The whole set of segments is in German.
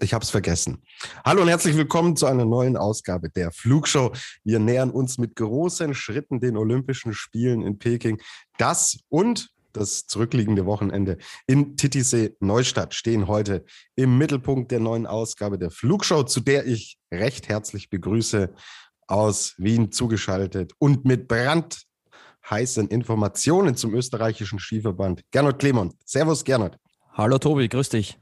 Ich habe es vergessen. Hallo und herzlich willkommen zu einer neuen Ausgabe der Flugshow. Wir nähern uns mit großen Schritten den Olympischen Spielen in Peking. Das und das zurückliegende Wochenende in Titisee Neustadt stehen heute im Mittelpunkt der neuen Ausgabe der Flugshow, zu der ich recht herzlich begrüße aus Wien zugeschaltet und mit brandheißen Informationen zum österreichischen Skiverband Gernot Clemon. Servus Gernot. Hallo Tobi, grüß dich.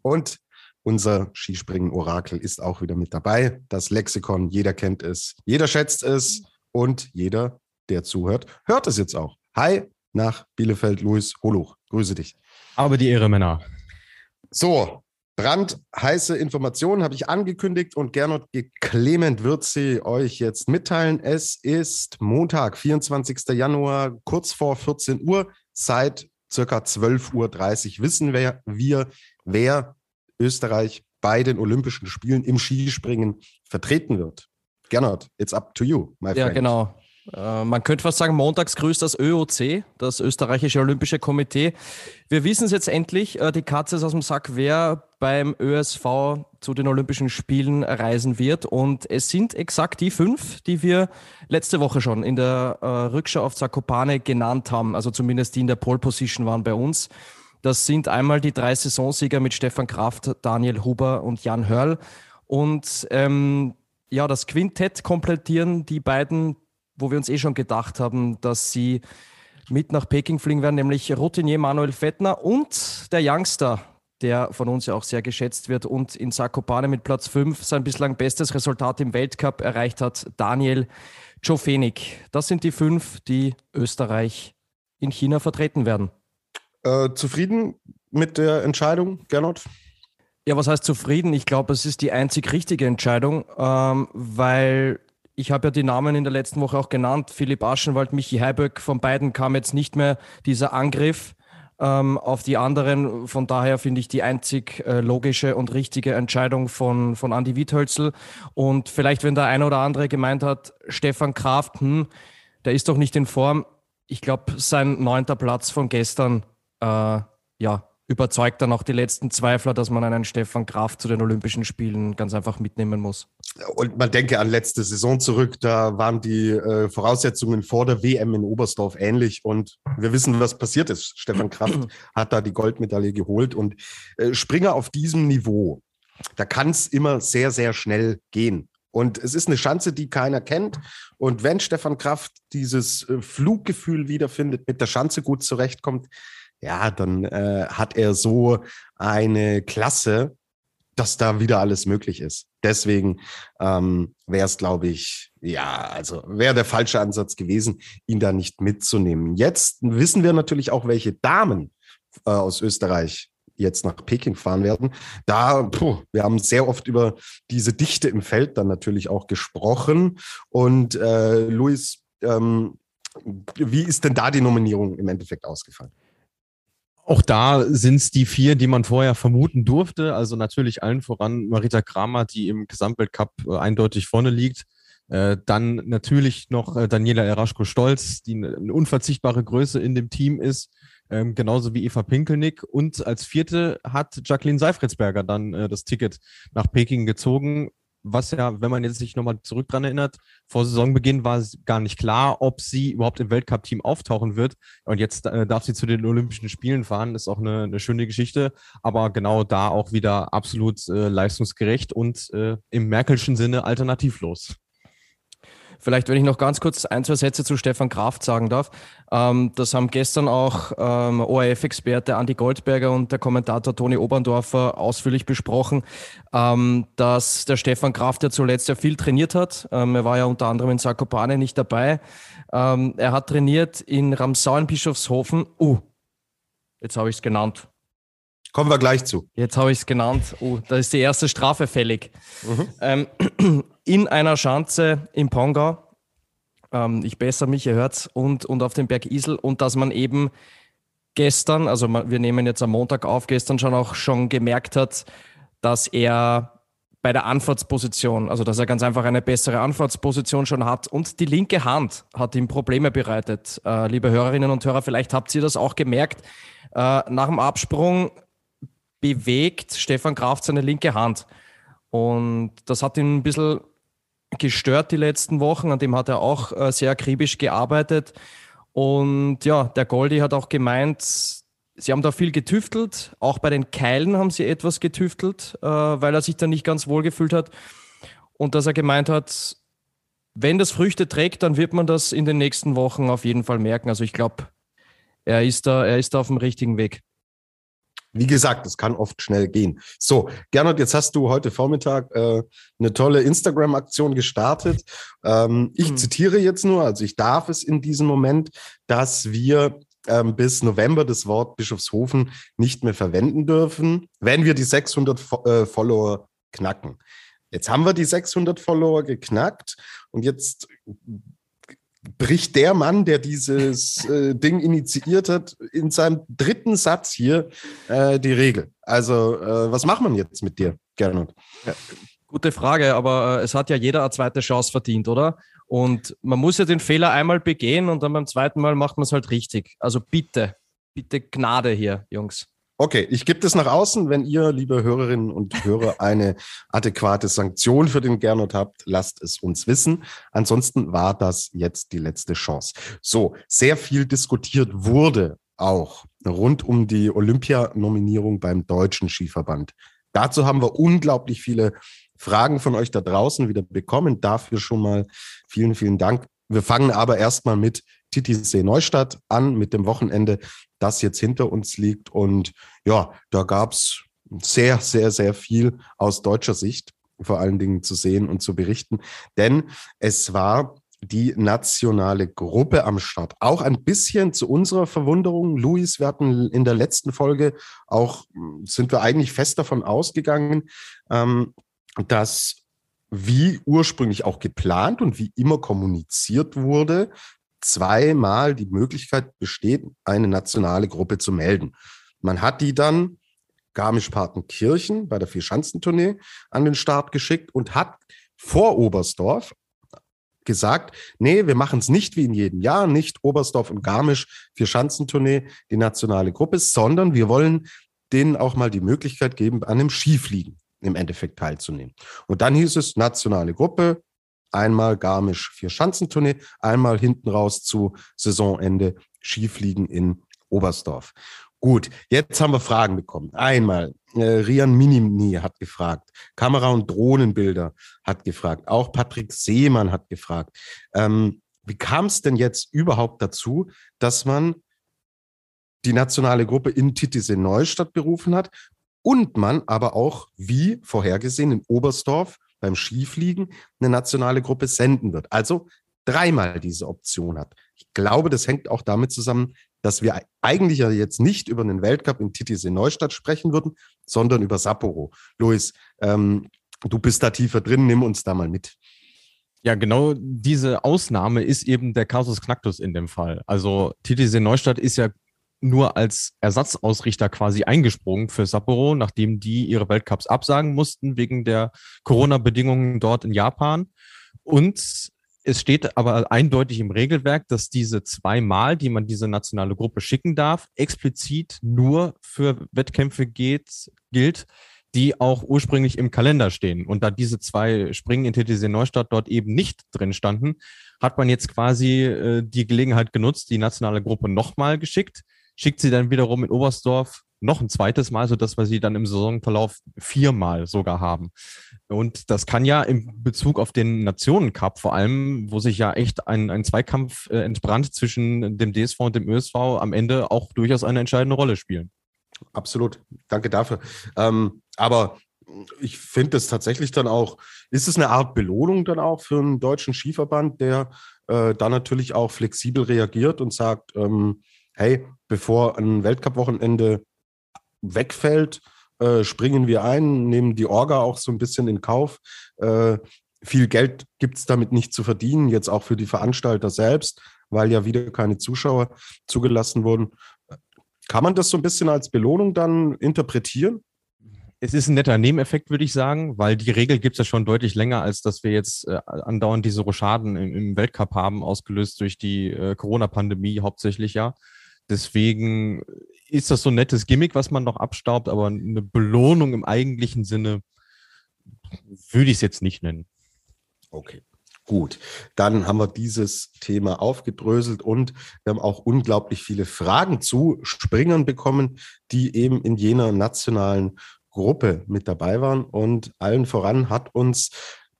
Und unser Skispringen-Orakel ist auch wieder mit dabei. Das Lexikon, jeder kennt es, jeder schätzt es und jeder, der zuhört, hört es jetzt auch. Hi nach Bielefeld, Luis Holuch. Grüße dich. Aber die Ehre, Männer. So, brandheiße Informationen habe ich angekündigt und Gernot Clement wird sie euch jetzt mitteilen. Es ist Montag, 24. Januar, kurz vor 14 Uhr. Seit circa 12.30 Uhr wissen wir, wir, wer Österreich bei den Olympischen Spielen im Skispringen vertreten wird. Gernot, it's up to you, my friend. Ja, genau. Äh, man könnte fast sagen, montags grüßt das ÖOC, das österreichische Olympische Komitee. Wir wissen es jetzt endlich, äh, die Katze ist aus dem Sack, wer beim ÖSV zu den Olympischen Spielen reisen wird. Und es sind exakt die fünf, die wir letzte Woche schon in der äh, Rückschau auf Zakopane genannt haben, also zumindest die in der Pole Position waren bei uns. Das sind einmal die drei Saisonsieger mit Stefan Kraft, Daniel Huber und Jan Hörl. Und ähm, ja, das Quintett komplettieren die beiden wo wir uns eh schon gedacht haben, dass sie mit nach Peking fliegen werden, nämlich Routinier Manuel Fettner und der Youngster, der von uns ja auch sehr geschätzt wird und in Sakopane mit Platz 5 sein bislang bestes Resultat im Weltcup erreicht hat, Daniel Jofenik. Das sind die fünf, die Österreich in China vertreten werden. Äh, zufrieden mit der Entscheidung, Gernot? Ja, was heißt zufrieden? Ich glaube, es ist die einzig richtige Entscheidung, ähm, weil ich habe ja die Namen in der letzten Woche auch genannt. Philipp Aschenwald, Michi Heiböck. Von beiden kam jetzt nicht mehr dieser Angriff ähm, auf die anderen. Von daher finde ich die einzig äh, logische und richtige Entscheidung von, von Andi Wiethölzel. Und vielleicht, wenn der eine oder andere gemeint hat, Stefan Kraft, hm, der ist doch nicht in Form. Ich glaube, sein neunter Platz von gestern, äh, ja, überzeugt dann auch die letzten Zweifler, dass man einen Stefan Kraft zu den Olympischen Spielen ganz einfach mitnehmen muss. Und man denke an letzte Saison zurück, da waren die äh, Voraussetzungen vor der WM in Oberstdorf ähnlich und wir wissen, was passiert ist. Stefan Kraft hat da die Goldmedaille geholt und äh, Springer auf diesem Niveau, da kann es immer sehr, sehr schnell gehen. Und es ist eine Chance, die keiner kennt. Und wenn Stefan Kraft dieses äh, Fluggefühl wiederfindet, mit der Chance gut zurechtkommt, ja, dann äh, hat er so eine Klasse, dass da wieder alles möglich ist. Deswegen ähm, wäre es, glaube ich, ja, also wäre der falsche Ansatz gewesen, ihn da nicht mitzunehmen. Jetzt wissen wir natürlich auch, welche Damen äh, aus Österreich jetzt nach Peking fahren werden. Da, puh, wir haben sehr oft über diese Dichte im Feld dann natürlich auch gesprochen. Und äh, Luis, ähm, wie ist denn da die Nominierung im Endeffekt ausgefallen? Auch da sind es die vier, die man vorher vermuten durfte. Also natürlich allen voran Marita Kramer, die im Gesamtweltcup äh, eindeutig vorne liegt. Äh, dann natürlich noch äh, Daniela Eraschko-Stolz, die eine unverzichtbare Größe in dem Team ist, ähm, genauso wie Eva Pinkelnick. Und als vierte hat Jacqueline Seifritzberger dann das Ticket nach Peking gezogen was ja, wenn man jetzt sich nochmal zurück dran erinnert, vor Saisonbeginn war es gar nicht klar, ob sie überhaupt im Weltcup-Team auftauchen wird. Und jetzt äh, darf sie zu den Olympischen Spielen fahren, ist auch eine, eine schöne Geschichte. Aber genau da auch wieder absolut äh, leistungsgerecht und äh, im Merkelschen Sinne alternativlos. Vielleicht, wenn ich noch ganz kurz ein, zwei Sätze zu Stefan Kraft sagen darf. Ähm, das haben gestern auch ähm, ORF-Experte Andi Goldberger und der Kommentator Toni Oberndorfer ausführlich besprochen, ähm, dass der Stefan Kraft ja zuletzt ja viel trainiert hat. Ähm, er war ja unter anderem in Zakopane nicht dabei. Ähm, er hat trainiert in Ramsau in Bischofshofen. Uh, jetzt habe ich es genannt. Kommen wir gleich zu. Jetzt habe ich es genannt. Oh, da ist die erste Strafe fällig. Mhm. Ähm, in einer Schanze im Pongau, ähm, ich bessere mich, ihr hört und, und auf dem Berg Isel und dass man eben gestern, also wir nehmen jetzt am Montag auf, gestern schon auch schon gemerkt hat, dass er bei der Anfahrtsposition, also dass er ganz einfach eine bessere Anfahrtsposition schon hat und die linke Hand hat ihm Probleme bereitet. Äh, liebe Hörerinnen und Hörer, vielleicht habt ihr das auch gemerkt. Äh, nach dem Absprung bewegt Stefan Kraft seine linke Hand und das hat ihn ein bisschen gestört die letzten Wochen. An dem hat er auch äh, sehr akribisch gearbeitet und ja, der Goldi hat auch gemeint, sie haben da viel getüftelt. Auch bei den Keilen haben sie etwas getüftelt, äh, weil er sich da nicht ganz wohl gefühlt hat. Und dass er gemeint hat, wenn das Früchte trägt, dann wird man das in den nächsten Wochen auf jeden Fall merken. Also ich glaube, er ist da, er ist da auf dem richtigen Weg. Wie gesagt, es kann oft schnell gehen. So, Gernot, jetzt hast du heute Vormittag äh, eine tolle Instagram-Aktion gestartet. Ähm, ich hm. zitiere jetzt nur, also ich darf es in diesem Moment, dass wir ähm, bis November das Wort Bischofshofen nicht mehr verwenden dürfen, wenn wir die 600 Fo äh, Follower knacken. Jetzt haben wir die 600 Follower geknackt und jetzt bricht der Mann, der dieses äh, Ding initiiert hat, in seinem dritten Satz hier äh, die Regel. Also, äh, was macht man jetzt mit dir, Gernot? Ja, gute Frage, aber äh, es hat ja jeder eine zweite Chance verdient, oder? Und man muss ja den Fehler einmal begehen und dann beim zweiten Mal macht man es halt richtig. Also bitte, bitte Gnade hier, Jungs. Okay, ich gebe das nach außen. Wenn ihr, liebe Hörerinnen und Hörer, eine adäquate Sanktion für den Gernot habt, lasst es uns wissen. Ansonsten war das jetzt die letzte Chance. So, sehr viel diskutiert wurde auch rund um die Olympianominierung beim Deutschen Skiverband. Dazu haben wir unglaublich viele Fragen von euch da draußen wieder bekommen. Dafür schon mal vielen, vielen Dank. Wir fangen aber erstmal mit TTC Neustadt an, mit dem Wochenende, das jetzt hinter uns liegt. Und ja, da gab es sehr, sehr, sehr viel aus deutscher Sicht vor allen Dingen zu sehen und zu berichten. Denn es war die nationale Gruppe am Start. Auch ein bisschen zu unserer Verwunderung. Luis, wir hatten in der letzten Folge auch, sind wir eigentlich fest davon ausgegangen, ähm, dass wie ursprünglich auch geplant und wie immer kommuniziert wurde, zweimal die Möglichkeit besteht, eine nationale Gruppe zu melden. Man hat die dann Garmisch-Partenkirchen bei der Vierschanzentournee an den Start geschickt und hat vor Oberstdorf gesagt, nee, wir machen es nicht wie in jedem Jahr, nicht Oberstdorf und Garmisch Vierschanzentournee, die nationale Gruppe, sondern wir wollen denen auch mal die Möglichkeit geben, an einem Skifliegen im Endeffekt teilzunehmen. Und dann hieß es nationale Gruppe, einmal Garmisch vier Schanzentournee, einmal hinten raus zu Saisonende Skifliegen in Oberstdorf. Gut, jetzt haben wir Fragen bekommen. Einmal, äh, Rian Minimni hat gefragt, Kamera- und Drohnenbilder hat gefragt, auch Patrick Seemann hat gefragt. Ähm, wie kam es denn jetzt überhaupt dazu, dass man die nationale Gruppe in Titisee Neustadt berufen hat und man aber auch, wie vorhergesehen, in Oberstdorf beim Skifliegen eine nationale Gruppe senden wird. Also dreimal diese Option hat. Ich glaube, das hängt auch damit zusammen, dass wir eigentlich ja jetzt nicht über einen Weltcup in Titisee Neustadt sprechen würden, sondern über Sapporo. Luis, ähm, du bist da tiefer drin, nimm uns da mal mit. Ja, genau diese Ausnahme ist eben der Casus Knacktus in dem Fall. Also Titisee Neustadt ist ja nur als Ersatzausrichter quasi eingesprungen für Sapporo, nachdem die ihre Weltcups absagen mussten wegen der Corona-Bedingungen dort in Japan. Und es steht aber eindeutig im Regelwerk, dass diese zweimal, die man diese nationale Gruppe schicken darf, explizit nur für Wettkämpfe geht, gilt, die auch ursprünglich im Kalender stehen. Und da diese zwei Springen in TTC Neustadt dort eben nicht drin standen, hat man jetzt quasi äh, die Gelegenheit genutzt, die nationale Gruppe nochmal geschickt schickt sie dann wiederum in Oberstdorf noch ein zweites Mal, sodass wir sie dann im Saisonverlauf viermal sogar haben. Und das kann ja im Bezug auf den Nationencup vor allem, wo sich ja echt ein, ein Zweikampf äh, entbrannt zwischen dem DSV und dem ÖSV, am Ende auch durchaus eine entscheidende Rolle spielen. Absolut. Danke dafür. Ähm, aber ich finde es tatsächlich dann auch, ist es eine Art Belohnung dann auch für einen deutschen Skiverband, der äh, da natürlich auch flexibel reagiert und sagt, ähm, hey, bevor ein Weltcup-Wochenende wegfällt, äh, springen wir ein, nehmen die Orga auch so ein bisschen in Kauf. Äh, viel Geld gibt es damit nicht zu verdienen, jetzt auch für die Veranstalter selbst, weil ja wieder keine Zuschauer zugelassen wurden. Kann man das so ein bisschen als Belohnung dann interpretieren? Es ist ein netter Nebeneffekt, würde ich sagen, weil die Regel gibt es ja schon deutlich länger, als dass wir jetzt äh, andauernd diese Rochaden im, im, Weltcup haben, ausgelöst durch die äh, Corona-Pandemie hauptsächlich ja. Deswegen ist das so ein nettes Gimmick, was man noch abstaubt, aber eine Belohnung im eigentlichen Sinne würde ich es jetzt nicht nennen. Okay. Gut, dann haben wir dieses Thema aufgedröselt und wir haben auch unglaublich viele Fragen zu Springern bekommen, die eben in jener nationalen Gruppe mit dabei waren. Und allen voran hat uns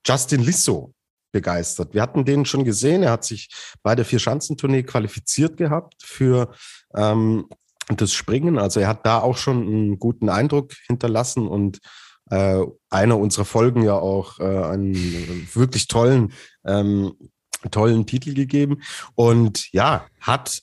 Justin Lissow begeistert. Wir hatten den schon gesehen. Er hat sich bei der Vier-Schanzentournee qualifiziert gehabt für ähm, das Springen. Also er hat da auch schon einen guten Eindruck hinterlassen und äh, einer unserer Folgen ja auch äh, einen wirklich tollen, ähm, tollen Titel gegeben. Und ja, hat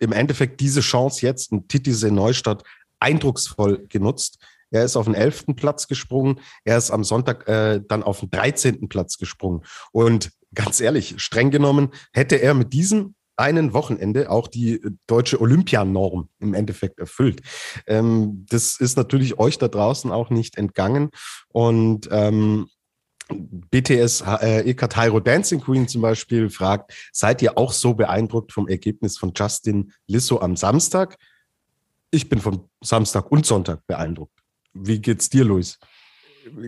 im Endeffekt diese Chance jetzt in Titisee Neustadt eindrucksvoll genutzt. Er ist auf den elften Platz gesprungen. Er ist am Sonntag äh, dann auf den dreizehnten Platz gesprungen. Und ganz ehrlich, streng genommen, hätte er mit diesem einen Wochenende auch die deutsche Olympianorm im Endeffekt erfüllt. Ähm, das ist natürlich euch da draußen auch nicht entgangen. Und ähm, BTS äh, Ekatairo Dancing Queen zum Beispiel fragt, seid ihr auch so beeindruckt vom Ergebnis von Justin Lissow am Samstag? Ich bin vom Samstag und Sonntag beeindruckt. Wie geht's dir, Luis?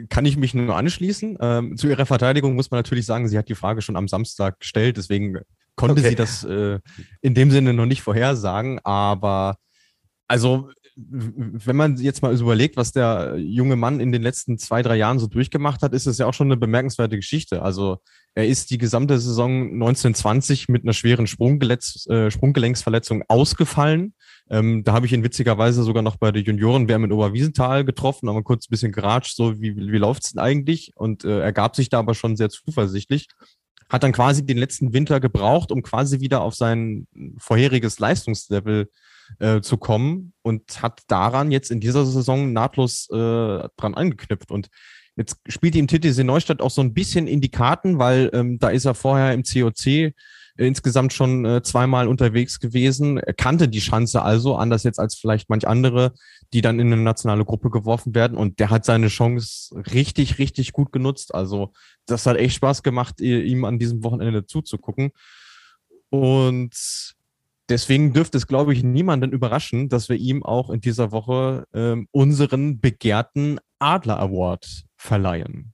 Kann ich mich nur anschließen. Ähm, zu ihrer Verteidigung muss man natürlich sagen, sie hat die Frage schon am Samstag gestellt, deswegen konnte okay. sie das äh, in dem Sinne noch nicht vorhersagen. Aber also, wenn man jetzt mal überlegt, was der junge Mann in den letzten zwei, drei Jahren so durchgemacht hat, ist es ja auch schon eine bemerkenswerte Geschichte. Also, er ist die gesamte Saison 1920 mit einer schweren äh, Sprunggelenksverletzung ausgefallen ähm, da habe ich ihn witzigerweise sogar noch bei der Junioren-WM in Oberwiesenthal getroffen, haben kurz ein bisschen geratscht, so wie, wie läuft's denn eigentlich? Und äh, er gab sich da aber schon sehr zuversichtlich. Hat dann quasi den letzten Winter gebraucht, um quasi wieder auf sein vorheriges Leistungslevel äh, zu kommen und hat daran jetzt in dieser Saison nahtlos äh, dran angeknüpft. Und jetzt spielt ihm TTC Neustadt auch so ein bisschen in die Karten, weil ähm, da ist er vorher im COC insgesamt schon äh, zweimal unterwegs gewesen, kannte die Schanze also, anders jetzt als vielleicht manch andere, die dann in eine nationale Gruppe geworfen werden. Und der hat seine Chance richtig, richtig gut genutzt. Also das hat echt Spaß gemacht, ihm an diesem Wochenende zuzugucken. Und deswegen dürfte es, glaube ich, niemanden überraschen, dass wir ihm auch in dieser Woche ähm, unseren begehrten Adler Award verleihen.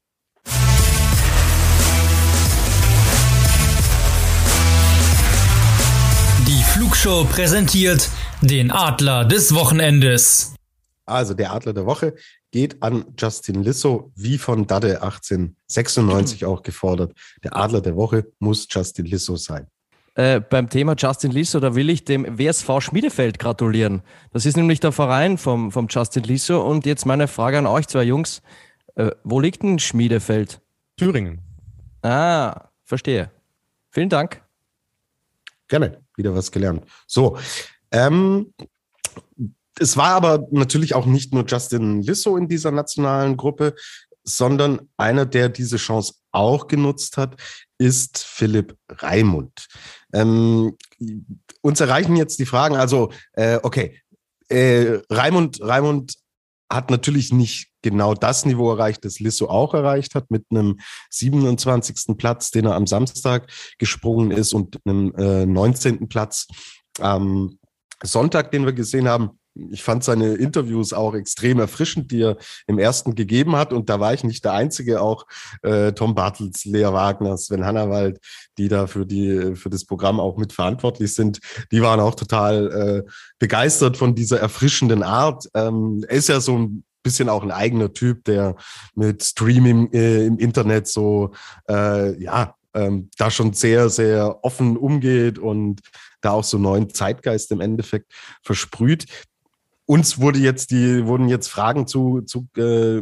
Flugshow präsentiert den Adler des Wochenendes. Also der Adler der Woche geht an Justin Lissow, wie von Dade 1896 auch gefordert. Der Adler der Woche muss Justin Lissow sein. Äh, beim Thema Justin Lissow, da will ich dem WSV Schmiedefeld gratulieren. Das ist nämlich der Verein vom, vom Justin Lissow. Und jetzt meine Frage an euch zwei Jungs. Äh, wo liegt denn Schmiedefeld? Thüringen. Ah, verstehe. Vielen Dank. Gerne, wieder was gelernt. So, ähm, es war aber natürlich auch nicht nur Justin Lissow in dieser nationalen Gruppe, sondern einer, der diese Chance auch genutzt hat, ist Philipp Raimund. Ähm, uns erreichen jetzt die Fragen, also, äh, okay, äh, Raimund, Raimund hat natürlich nicht genau das Niveau erreicht, das Lisso auch erreicht hat, mit einem 27. Platz, den er am Samstag gesprungen ist und einem äh, 19. Platz am Sonntag, den wir gesehen haben. Ich fand seine Interviews auch extrem erfrischend, die er im ersten gegeben hat. Und da war ich nicht der Einzige, auch äh, Tom Bartels, Lea Wagner, Sven Hannawald, die da für, die, für das Programm auch mitverantwortlich sind, die waren auch total äh, begeistert von dieser erfrischenden Art. Ähm, er ist ja so ein bisschen auch ein eigener Typ, der mit Streaming äh, im Internet so, äh, ja, ähm, da schon sehr, sehr offen umgeht und da auch so neuen Zeitgeist im Endeffekt versprüht. Uns wurde jetzt die, wurden jetzt Fragen zu, zu äh,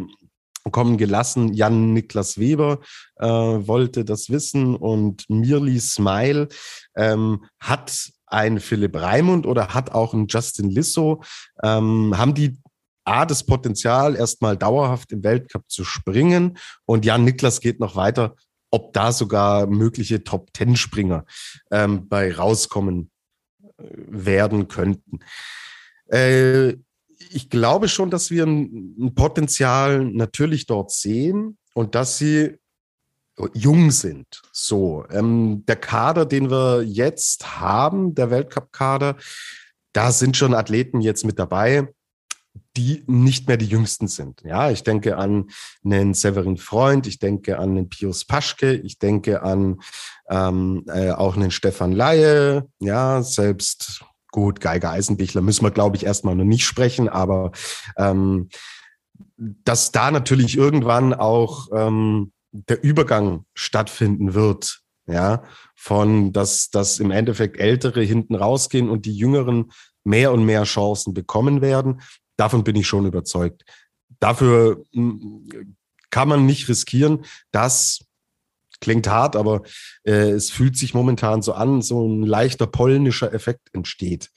kommen gelassen. Jan Niklas Weber äh, wollte das wissen und Mirli Smile ähm, hat ein Philipp Raimund oder hat auch ein Justin Lissow. Ähm, haben die A, das Potenzial, erstmal dauerhaft im Weltcup zu springen. Und Jan Niklas geht noch weiter, ob da sogar mögliche Top-Ten-Springer ähm, bei rauskommen äh, werden könnten. Äh, ich glaube schon, dass wir ein, ein Potenzial natürlich dort sehen und dass sie jung sind. So, ähm, der Kader, den wir jetzt haben, der Weltcup-Kader, da sind schon Athleten jetzt mit dabei, die nicht mehr die jüngsten sind. Ja, ich denke an einen Severin Freund, ich denke an einen Pius Paschke, ich denke an ähm, äh, auch einen Stefan Laie, ja, selbst gut, Geiger Eisenbichler müssen wir, glaube ich, erstmal noch nicht sprechen, aber ähm, dass da natürlich irgendwann auch ähm, der Übergang stattfinden wird, ja, von dass, dass im Endeffekt Ältere hinten rausgehen und die Jüngeren mehr und mehr Chancen bekommen werden. Davon bin ich schon überzeugt. Dafür hm, kann man nicht riskieren, dass klingt hart, aber äh, es fühlt sich momentan so an, so ein leichter polnischer Effekt entsteht,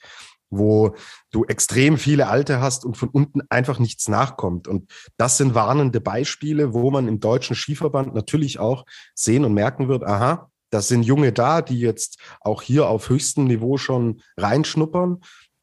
wo du extrem viele Alte hast und von unten einfach nichts nachkommt. Und das sind warnende Beispiele, wo man im deutschen Skiverband natürlich auch sehen und merken wird, aha, das sind Junge da, die jetzt auch hier auf höchstem Niveau schon reinschnuppern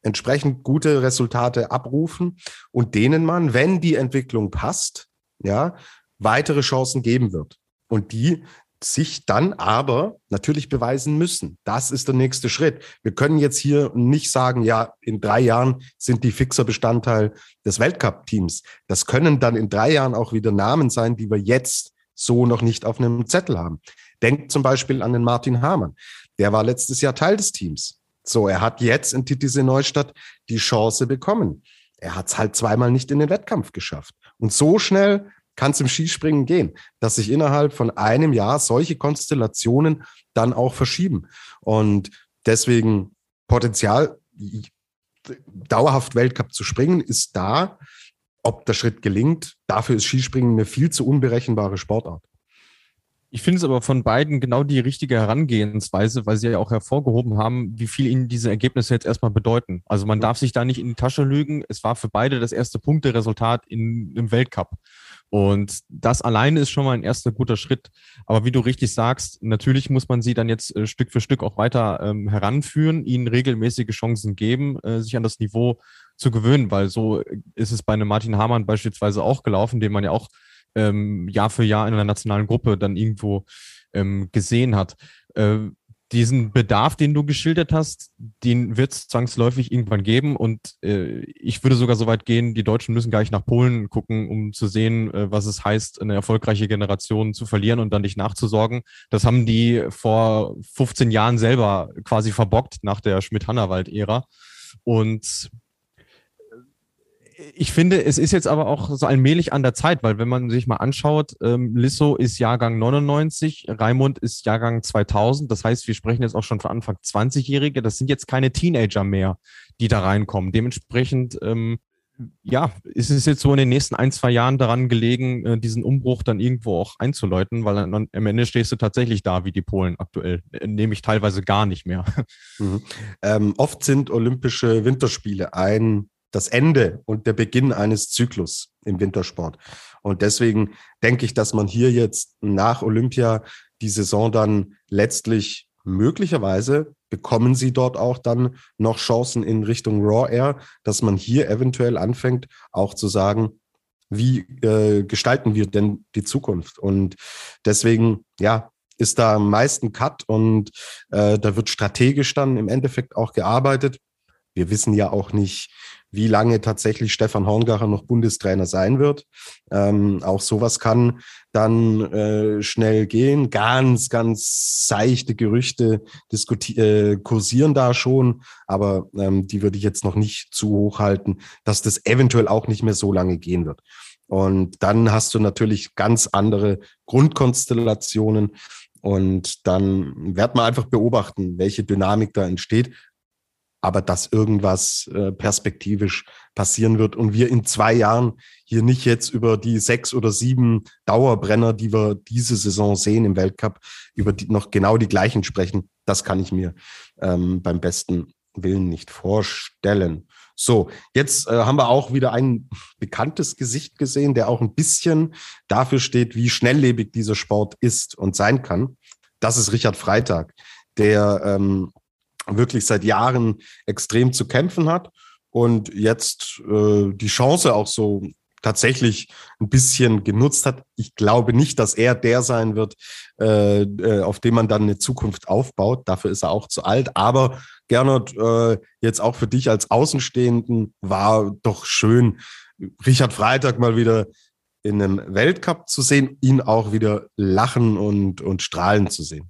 entsprechend gute Resultate abrufen und denen man, wenn die Entwicklung passt, ja, weitere Chancen geben wird. Und die sich dann aber natürlich beweisen müssen. Das ist der nächste Schritt. Wir können jetzt hier nicht sagen, ja, in drei Jahren sind die fixer Bestandteil des Weltcup-Teams. Das können dann in drei Jahren auch wieder Namen sein, die wir jetzt so noch nicht auf einem Zettel haben. Denkt zum Beispiel an den Martin Hamann. Der war letztes Jahr Teil des Teams. So, er hat jetzt in Titisee Neustadt die Chance bekommen. Er hat es halt zweimal nicht in den Wettkampf geschafft. Und so schnell kann es im Skispringen gehen, dass sich innerhalb von einem Jahr solche Konstellationen dann auch verschieben. Und deswegen Potenzial, dauerhaft Weltcup zu springen, ist da. Ob der Schritt gelingt, dafür ist Skispringen eine viel zu unberechenbare Sportart. Ich finde es aber von beiden genau die richtige Herangehensweise, weil sie ja auch hervorgehoben haben, wie viel ihnen diese Ergebnisse jetzt erstmal bedeuten. Also man darf sich da nicht in die Tasche lügen. Es war für beide das erste Punkteresultat in, im Weltcup. Und das alleine ist schon mal ein erster guter Schritt. Aber wie du richtig sagst, natürlich muss man sie dann jetzt äh, Stück für Stück auch weiter ähm, heranführen, ihnen regelmäßige Chancen geben, äh, sich an das Niveau zu gewöhnen, weil so ist es bei einem Martin Hamann beispielsweise auch gelaufen, den man ja auch ähm, Jahr für Jahr in einer nationalen Gruppe dann irgendwo ähm, gesehen hat. Äh, diesen Bedarf, den du geschildert hast, den wird es zwangsläufig irgendwann geben. Und äh, ich würde sogar so weit gehen, die Deutschen müssen gar nicht nach Polen gucken, um zu sehen, äh, was es heißt, eine erfolgreiche Generation zu verlieren und dann nicht nachzusorgen. Das haben die vor 15 Jahren selber quasi verbockt nach der Schmidt-Hannawald-Ära. Und ich finde, es ist jetzt aber auch so allmählich an der Zeit, weil wenn man sich mal anschaut, ähm, Lisso ist Jahrgang 99, Raimund ist Jahrgang 2000. Das heißt, wir sprechen jetzt auch schon von Anfang 20-Jährige. Das sind jetzt keine Teenager mehr, die da reinkommen. Dementsprechend, ähm, ja, ist es jetzt so in den nächsten ein, zwei Jahren daran gelegen, äh, diesen Umbruch dann irgendwo auch einzuläuten, weil dann, am Ende stehst du tatsächlich da wie die Polen aktuell, äh, nämlich teilweise gar nicht mehr. Mhm. Ähm, oft sind Olympische Winterspiele ein das Ende und der Beginn eines Zyklus im Wintersport. Und deswegen denke ich, dass man hier jetzt nach Olympia die Saison dann letztlich möglicherweise bekommen sie dort auch dann noch Chancen in Richtung Raw Air, dass man hier eventuell anfängt, auch zu sagen, wie äh, gestalten wir denn die Zukunft? Und deswegen, ja, ist da am meisten Cut und äh, da wird strategisch dann im Endeffekt auch gearbeitet. Wir wissen ja auch nicht, wie lange tatsächlich Stefan Horngacher noch Bundestrainer sein wird. Ähm, auch sowas kann dann äh, schnell gehen. Ganz, ganz seichte Gerüchte äh, kursieren da schon, aber ähm, die würde ich jetzt noch nicht zu hoch halten, dass das eventuell auch nicht mehr so lange gehen wird. Und dann hast du natürlich ganz andere Grundkonstellationen. Und dann wird man einfach beobachten, welche Dynamik da entsteht aber dass irgendwas äh, perspektivisch passieren wird und wir in zwei Jahren hier nicht jetzt über die sechs oder sieben Dauerbrenner, die wir diese Saison sehen im Weltcup, über die noch genau die gleichen sprechen, das kann ich mir ähm, beim besten Willen nicht vorstellen. So, jetzt äh, haben wir auch wieder ein bekanntes Gesicht gesehen, der auch ein bisschen dafür steht, wie schnelllebig dieser Sport ist und sein kann. Das ist Richard Freitag, der ähm, wirklich seit Jahren extrem zu kämpfen hat und jetzt äh, die Chance auch so tatsächlich ein bisschen genutzt hat. Ich glaube nicht, dass er der sein wird, äh, äh, auf dem man dann eine Zukunft aufbaut. Dafür ist er auch zu alt. Aber Gernot, äh, jetzt auch für dich als Außenstehenden war doch schön, Richard Freitag mal wieder in einem Weltcup zu sehen, ihn auch wieder lachen und, und strahlen zu sehen.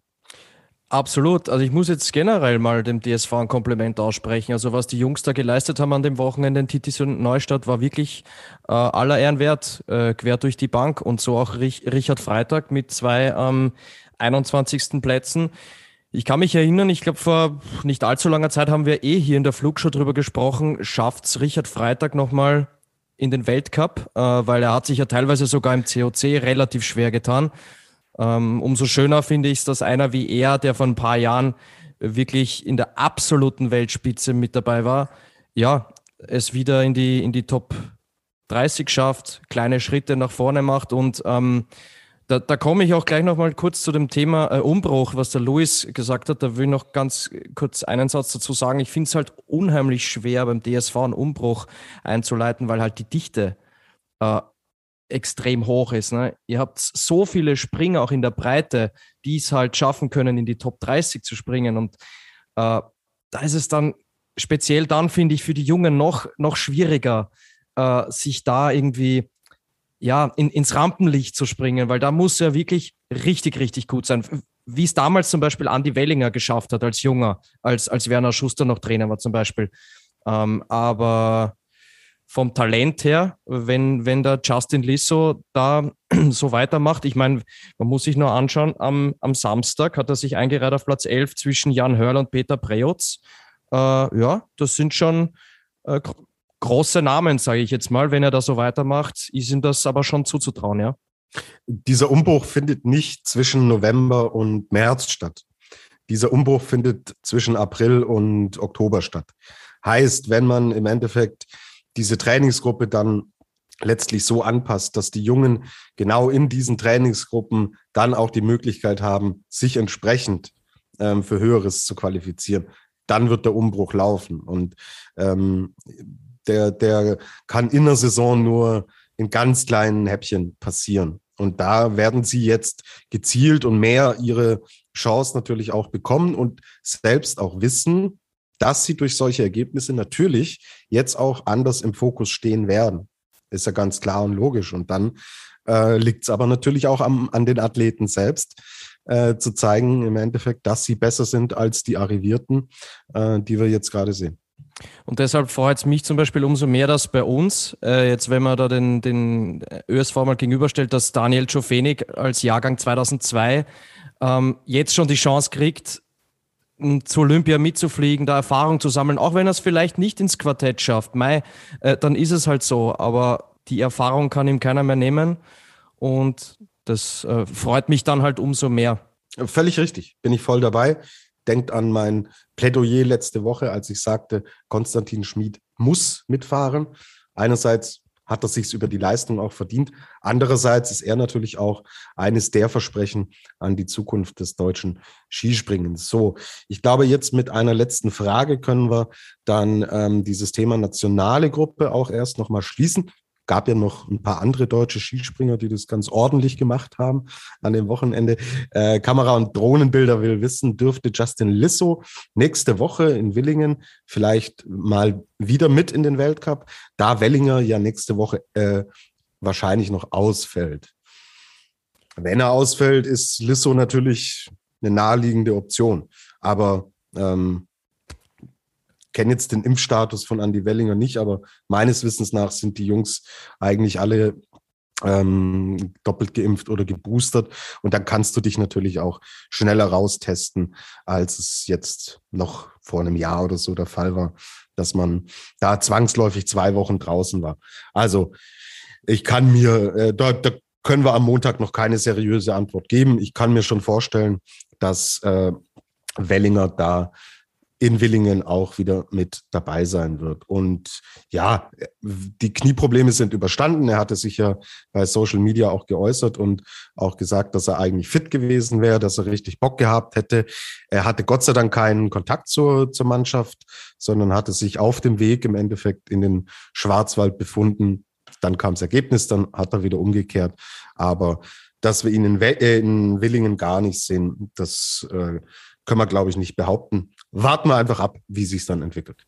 Absolut. Also ich muss jetzt generell mal dem DSV ein Kompliment aussprechen. Also was die Jungs da geleistet haben an dem Wochenende in Titis und Neustadt war wirklich äh, aller Ehren wert, äh, quer durch die Bank. Und so auch Rich Richard Freitag mit zwei ähm, 21. Plätzen. Ich kann mich erinnern, ich glaube vor nicht allzu langer Zeit haben wir eh hier in der Flugshow drüber gesprochen, schafft's Richard Freitag nochmal in den Weltcup, äh, weil er hat sich ja teilweise sogar im COC relativ schwer getan. Ähm, umso schöner finde ich es, dass einer wie er, der vor ein paar Jahren wirklich in der absoluten Weltspitze mit dabei war, ja, es wieder in die, in die Top 30 schafft, kleine Schritte nach vorne macht und ähm, da, da komme ich auch gleich noch mal kurz zu dem Thema äh, Umbruch, was der Luis gesagt hat. Da will ich noch ganz kurz einen Satz dazu sagen. Ich finde es halt unheimlich schwer, beim DSV einen Umbruch einzuleiten, weil halt die Dichte äh, extrem hoch ist. Ne? Ihr habt so viele Springer auch in der Breite, die es halt schaffen können, in die Top 30 zu springen. Und äh, da ist es dann speziell dann, finde ich, für die Jungen noch, noch schwieriger, äh, sich da irgendwie ja, in, ins Rampenlicht zu springen, weil da muss er wirklich richtig, richtig gut sein. Wie es damals zum Beispiel Andy Wellinger geschafft hat als Junger, als, als Werner Schuster noch Trainer war zum Beispiel. Ähm, aber vom Talent her, wenn, wenn der Justin Lisso da so weitermacht. Ich meine, man muss sich nur anschauen, am, am Samstag hat er sich eingereiht auf Platz 11 zwischen Jan Hörl und Peter Preutz. Äh, ja, das sind schon äh, große Namen, sage ich jetzt mal. Wenn er da so weitermacht, ist ihm das aber schon zuzutrauen, ja. Dieser Umbruch findet nicht zwischen November und März statt. Dieser Umbruch findet zwischen April und Oktober statt. Heißt, wenn man im Endeffekt diese Trainingsgruppe dann letztlich so anpasst, dass die Jungen genau in diesen Trainingsgruppen dann auch die Möglichkeit haben, sich entsprechend ähm, für Höheres zu qualifizieren, dann wird der Umbruch laufen. Und ähm, der, der kann in der Saison nur in ganz kleinen Häppchen passieren. Und da werden sie jetzt gezielt und mehr ihre Chance natürlich auch bekommen und selbst auch wissen, dass sie durch solche Ergebnisse natürlich jetzt auch anders im Fokus stehen werden. Ist ja ganz klar und logisch. Und dann äh, liegt es aber natürlich auch am, an den Athleten selbst, äh, zu zeigen im Endeffekt, dass sie besser sind als die Arrivierten, äh, die wir jetzt gerade sehen. Und deshalb freut es mich zum Beispiel umso mehr, dass bei uns, äh, jetzt wenn man da den, den ÖSV mal gegenüberstellt, dass Daniel Czofenik als Jahrgang 2002 ähm, jetzt schon die Chance kriegt, zu Olympia mitzufliegen, da Erfahrung zu sammeln, auch wenn er es vielleicht nicht ins Quartett schafft, Mai, äh, dann ist es halt so. Aber die Erfahrung kann ihm keiner mehr nehmen und das äh, freut mich dann halt umso mehr. Völlig richtig, bin ich voll dabei. Denkt an mein Plädoyer letzte Woche, als ich sagte, Konstantin Schmid muss mitfahren. Einerseits hat er sich über die Leistung auch verdient. Andererseits ist er natürlich auch eines der Versprechen an die Zukunft des deutschen Skispringens. So, ich glaube, jetzt mit einer letzten Frage können wir dann ähm, dieses Thema nationale Gruppe auch erst nochmal schließen gab ja noch ein paar andere deutsche Skispringer, die das ganz ordentlich gemacht haben an dem Wochenende. Äh, Kamera- und Drohnenbilder will wissen, dürfte Justin Lissow nächste Woche in Willingen vielleicht mal wieder mit in den Weltcup, da Wellinger ja nächste Woche äh, wahrscheinlich noch ausfällt. Wenn er ausfällt, ist Lissow natürlich eine naheliegende Option. Aber ähm, kenne jetzt den Impfstatus von Andy Wellinger nicht, aber meines Wissens nach sind die Jungs eigentlich alle ähm, doppelt geimpft oder geboostert. Und dann kannst du dich natürlich auch schneller raustesten, als es jetzt noch vor einem Jahr oder so der Fall war, dass man da zwangsläufig zwei Wochen draußen war. Also ich kann mir, äh, da, da können wir am Montag noch keine seriöse Antwort geben. Ich kann mir schon vorstellen, dass äh, Wellinger da in Willingen auch wieder mit dabei sein wird. Und ja, die Knieprobleme sind überstanden. Er hatte sich ja bei Social Media auch geäußert und auch gesagt, dass er eigentlich fit gewesen wäre, dass er richtig Bock gehabt hätte. Er hatte Gott sei Dank keinen Kontakt zur, zur Mannschaft, sondern hatte sich auf dem Weg im Endeffekt in den Schwarzwald befunden. Dann kam das Ergebnis, dann hat er wieder umgekehrt. Aber dass wir ihn in, äh, in Willingen gar nicht sehen, das äh, können wir, glaube ich, nicht behaupten. Warten wir einfach ab, wie sich dann entwickelt.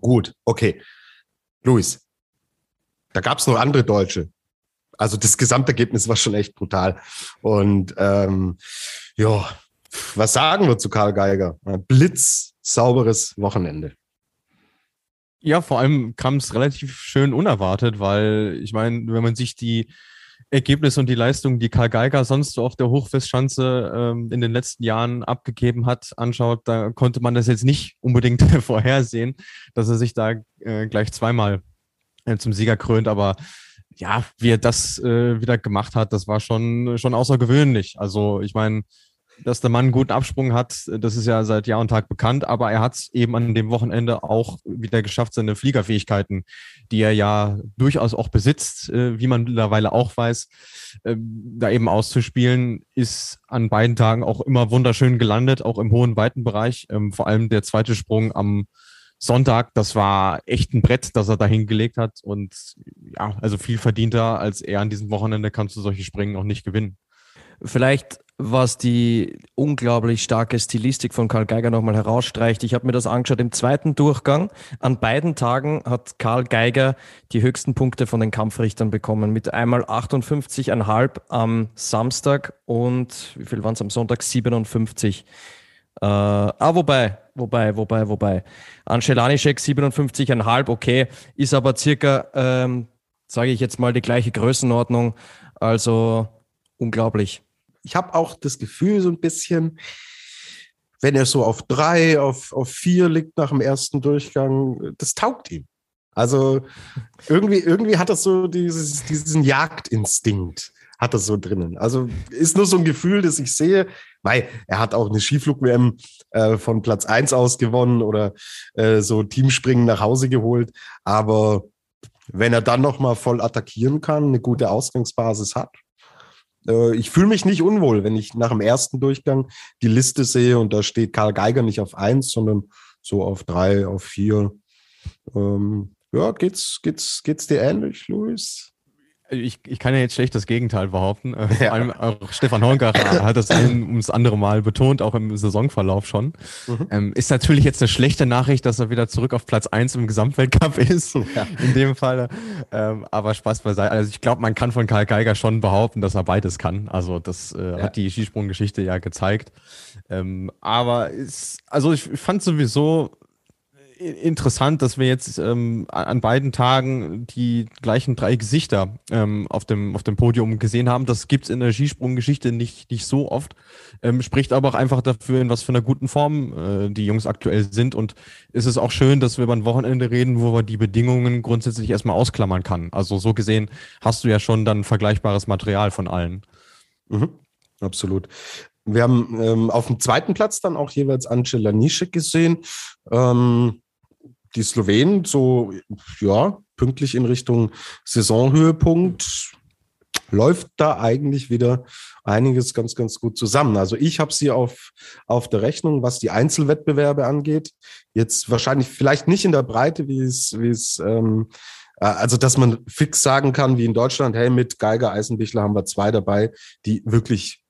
Gut, okay. Luis, da gab es noch andere Deutsche. Also das Gesamtergebnis war schon echt brutal. Und ähm, ja, was sagen wir zu Karl Geiger? Blitz, sauberes Wochenende. Ja, vor allem kam es relativ schön unerwartet, weil ich meine, wenn man sich die Ergebnis und die Leistung, die Karl Geiger sonst so auf der Hochfestschanze ähm, in den letzten Jahren abgegeben hat, anschaut, da konnte man das jetzt nicht unbedingt vorhersehen, dass er sich da äh, gleich zweimal äh, zum Sieger krönt. Aber ja, wie er das äh, wieder gemacht hat, das war schon, schon außergewöhnlich. Also ich meine, dass der Mann einen guten Absprung hat, das ist ja seit Jahr und Tag bekannt, aber er hat es eben an dem Wochenende auch wieder geschafft, seine Fliegerfähigkeiten, die er ja durchaus auch besitzt, äh, wie man mittlerweile auch weiß, äh, da eben auszuspielen, ist an beiden Tagen auch immer wunderschön gelandet, auch im hohen Weitenbereich. Ähm, vor allem der zweite Sprung am Sonntag, das war echt ein Brett, das er da hingelegt hat und ja, also viel verdienter als er an diesem Wochenende kannst du solche Springen auch nicht gewinnen. Vielleicht was die unglaublich starke Stilistik von Karl Geiger nochmal herausstreicht. Ich habe mir das angeschaut im zweiten Durchgang. An beiden Tagen hat Karl Geiger die höchsten Punkte von den Kampfrichtern bekommen. Mit einmal 58,5 am Samstag und wie viel waren es am Sonntag? 57. Äh, ah, wobei, wobei, wobei, wobei. Anschelanischek 57,5, okay, ist aber circa, ähm, sage ich jetzt mal, die gleiche Größenordnung. Also unglaublich ich habe auch das Gefühl so ein bisschen, wenn er so auf drei, auf, auf vier liegt nach dem ersten Durchgang, das taugt ihm. Also irgendwie, irgendwie hat er so dieses, diesen Jagdinstinkt, hat er so drinnen. Also ist nur so ein Gefühl, das ich sehe, weil er hat auch eine Skiflug-WM äh, von Platz eins aus gewonnen oder äh, so Teamspringen nach Hause geholt. Aber wenn er dann nochmal voll attackieren kann, eine gute Ausgangsbasis hat, äh, ich fühle mich nicht unwohl, wenn ich nach dem ersten Durchgang die Liste sehe und da steht Karl Geiger nicht auf eins, sondern so auf drei, auf vier. Ähm, ja, geht's, geht's, geht's dir ähnlich, Luis? Ich, ich kann ja jetzt schlecht das Gegenteil behaupten. Äh, vor allem auch Stefan Hongacher hat das ein ums andere Mal betont, auch im Saisonverlauf schon. Mhm. Ähm, ist natürlich jetzt eine schlechte Nachricht, dass er wieder zurück auf Platz eins im Gesamtweltcup ist. Ja. In dem Fall. Ähm, aber Spaß beiseite. Also ich glaube, man kann von Karl Geiger schon behaupten, dass er beides kann. Also das äh, ja. hat die Skisprunggeschichte ja gezeigt. Ähm, aber ist, also ich fand sowieso interessant, dass wir jetzt ähm, an beiden Tagen die gleichen drei Gesichter ähm, auf, dem, auf dem Podium gesehen haben. Das gibt's in der Skisprunggeschichte nicht, nicht so oft. Ähm, spricht aber auch einfach dafür, in was für einer guten Form äh, die Jungs aktuell sind. Und es ist auch schön, dass wir über ein Wochenende reden, wo wir die Bedingungen grundsätzlich erstmal ausklammern kann. Also so gesehen hast du ja schon dann vergleichbares Material von allen. Mhm, absolut. Wir haben ähm, auf dem zweiten Platz dann auch jeweils Angela Nische gesehen. Ähm, die Slowenen so, ja, pünktlich in Richtung Saisonhöhepunkt läuft da eigentlich wieder einiges ganz, ganz gut zusammen. Also ich habe sie auf, auf der Rechnung, was die Einzelwettbewerbe angeht. Jetzt wahrscheinlich vielleicht nicht in der Breite, wie es, wie es, ähm, äh, also dass man fix sagen kann, wie in Deutschland, hey, mit Geiger, Eisenbichler haben wir zwei dabei, die wirklich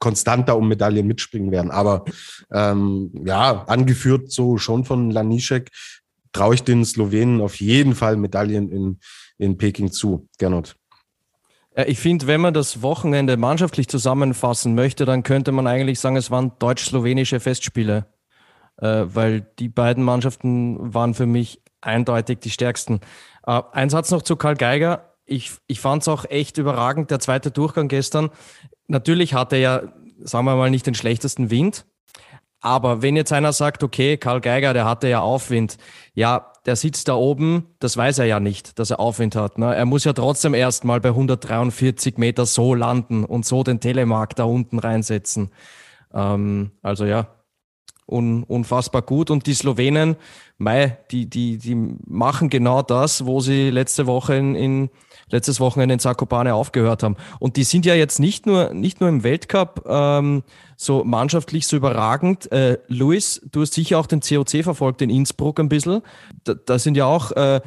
konstanter um Medaillen mitspringen werden. Aber ähm, ja, angeführt so schon von Lanišek, traue ich den Slowenen auf jeden Fall Medaillen in, in Peking zu. Gernot. Ich finde, wenn man das Wochenende mannschaftlich zusammenfassen möchte, dann könnte man eigentlich sagen, es waren deutsch-slowenische Festspiele, äh, weil die beiden Mannschaften waren für mich eindeutig die stärksten. Äh, ein Satz noch zu Karl Geiger. Ich, ich fand es auch echt überragend, der zweite Durchgang gestern. Natürlich hat er ja, sagen wir mal, nicht den schlechtesten Wind. Aber wenn jetzt einer sagt, okay, Karl Geiger, der hatte ja Aufwind, ja, der sitzt da oben, das weiß er ja nicht, dass er Aufwind hat. Ne? Er muss ja trotzdem erstmal bei 143 Meter so landen und so den Telemark da unten reinsetzen. Ähm, also ja, un, unfassbar gut. Und die Slowenen, mei, die, die, die machen genau das, wo sie letzte Woche in, in letztes Wochenende in Zakopane aufgehört haben. Und die sind ja jetzt nicht nur, nicht nur im Weltcup ähm, so mannschaftlich so überragend. Äh, Luis, du hast sicher auch den COC verfolgt in Innsbruck ein bisschen. Da, da sind ja auch äh,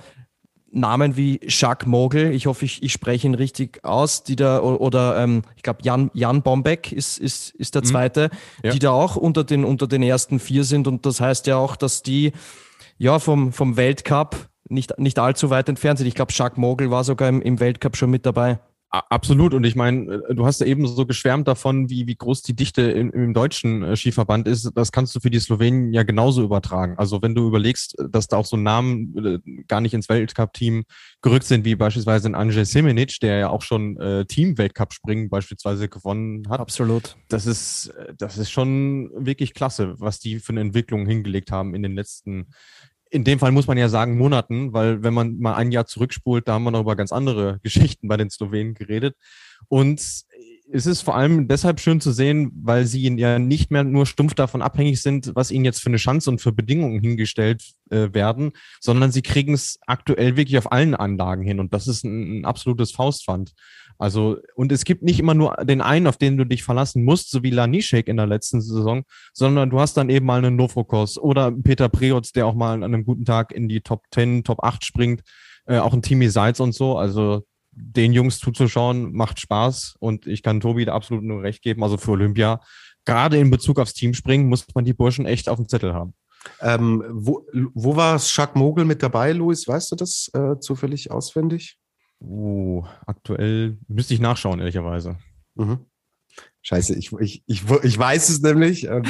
Namen wie Jacques Mogel, ich hoffe, ich, ich spreche ihn richtig aus, die da, oder ähm, ich glaube, Jan, Jan Bombeck ist, ist, ist der mhm. zweite, ja. die da auch unter den, unter den ersten vier sind. Und das heißt ja auch, dass die ja vom, vom Weltcup nicht, nicht allzu weit entfernt sind. Ich glaube, Jacques Mogel war sogar im, im Weltcup schon mit dabei. Absolut. Und ich meine, äh, du hast ja eben so geschwärmt davon, wie, wie groß die Dichte im, im deutschen äh, Skiverband ist. Das kannst du für die Slowenen ja genauso übertragen. Also wenn du überlegst, dass da auch so Namen äh, gar nicht ins Weltcup-Team gerückt sind, wie beispielsweise ein Andrzej Semenic, der ja auch schon äh, Team-Weltcup-Springen beispielsweise gewonnen hat. Absolut. Das ist, das ist schon wirklich klasse, was die für eine Entwicklung hingelegt haben in den letzten in dem Fall muss man ja sagen Monaten, weil wenn man mal ein Jahr zurückspult, da haben wir noch über ganz andere Geschichten bei den Slowenen geredet. Und es ist vor allem deshalb schön zu sehen, weil sie ja nicht mehr nur stumpf davon abhängig sind, was ihnen jetzt für eine Chance und für Bedingungen hingestellt äh, werden, sondern sie kriegen es aktuell wirklich auf allen Anlagen hin. Und das ist ein, ein absolutes Faustpfand. Also, und es gibt nicht immer nur den einen, auf den du dich verlassen musst, so wie Lanischek in der letzten Saison, sondern du hast dann eben mal einen Novokos oder Peter Preotz, der auch mal an einem guten Tag in die Top 10, Top 8 springt, äh, auch ein Timmy Seitz und so. Also, den Jungs zuzuschauen, macht Spaß und ich kann Tobi da absolut nur recht geben. Also für Olympia, gerade in Bezug aufs Teamspringen, muss man die Burschen echt auf dem Zettel haben. Ähm, wo, wo war Jacques Mogel mit dabei, Luis? Weißt du das äh, zufällig auswendig? Uh, aktuell müsste ich nachschauen, ehrlicherweise. Mhm. Scheiße, ich, ich, ich, ich weiß es nämlich, äh,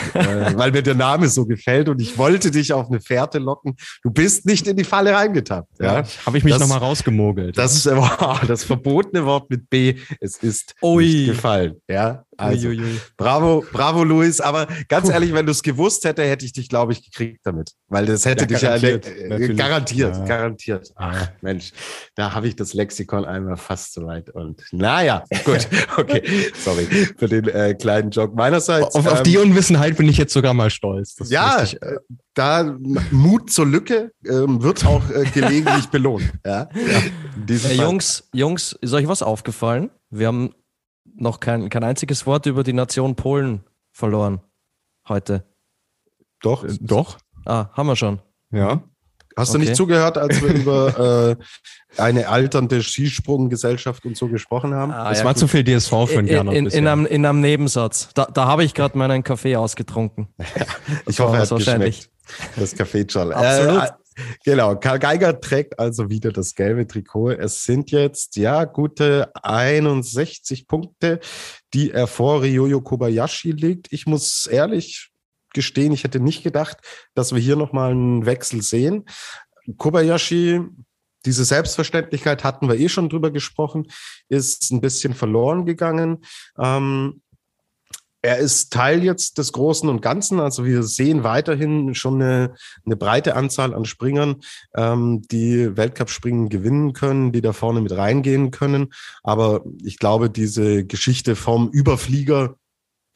weil mir der Name so gefällt und ich wollte dich auf eine Fährte locken. Du bist nicht in die Falle reingetappt. Ja? ja Habe ich mich nochmal rausgemogelt. Das ist wow, das verbotene Wort mit B. Es ist Ui. nicht gefallen. Ja, also, Uiuiui. bravo, bravo, Luis. Aber ganz Puh. ehrlich, wenn du es gewusst hätte, hätte ich dich, glaube ich, gekriegt damit. Weil das hätte ja, dich garantiert, ja äh, garantiert, ja. garantiert. Ach, Mensch, da habe ich das Lexikon einmal fast so weit. Und naja, gut, okay. Sorry für den äh, kleinen Joke meinerseits. Auf, ähm, auf, die Unwissenheit bin ich jetzt sogar mal stolz. Das ja, ich, äh, da Mut zur Lücke ähm, wird auch äh, gelegentlich belohnt. Ja, äh, Jungs, Jungs, ist euch was aufgefallen? Wir haben noch kein, kein einziges Wort über die Nation Polen verloren heute. Doch, äh, doch. Ah, haben wir schon. Ja. Hast okay. du nicht zugehört, als wir über äh, eine alternde Skisprunggesellschaft und so gesprochen haben? Ah, es ja, war gut. zu viel DSV für einen Gernot. In, in, in, einem, in einem Nebensatz. Da, da habe ich gerade meinen Kaffee ausgetrunken. ich hoffe, er hat wahrscheinlich. Das Kaffee schon. Absolut. Äh, Genau, Karl Geiger trägt also wieder das gelbe Trikot. Es sind jetzt ja gute 61 Punkte, die er vor Ryoyo Kobayashi liegt. Ich muss ehrlich gestehen, ich hätte nicht gedacht, dass wir hier nochmal einen Wechsel sehen. Kobayashi, diese Selbstverständlichkeit hatten wir eh schon drüber gesprochen, ist ein bisschen verloren gegangen. Ähm, er ist Teil jetzt des Großen und Ganzen. Also wir sehen weiterhin schon eine, eine breite Anzahl an Springern, ähm, die Weltcup-Springen gewinnen können, die da vorne mit reingehen können. Aber ich glaube, diese Geschichte vom Überflieger,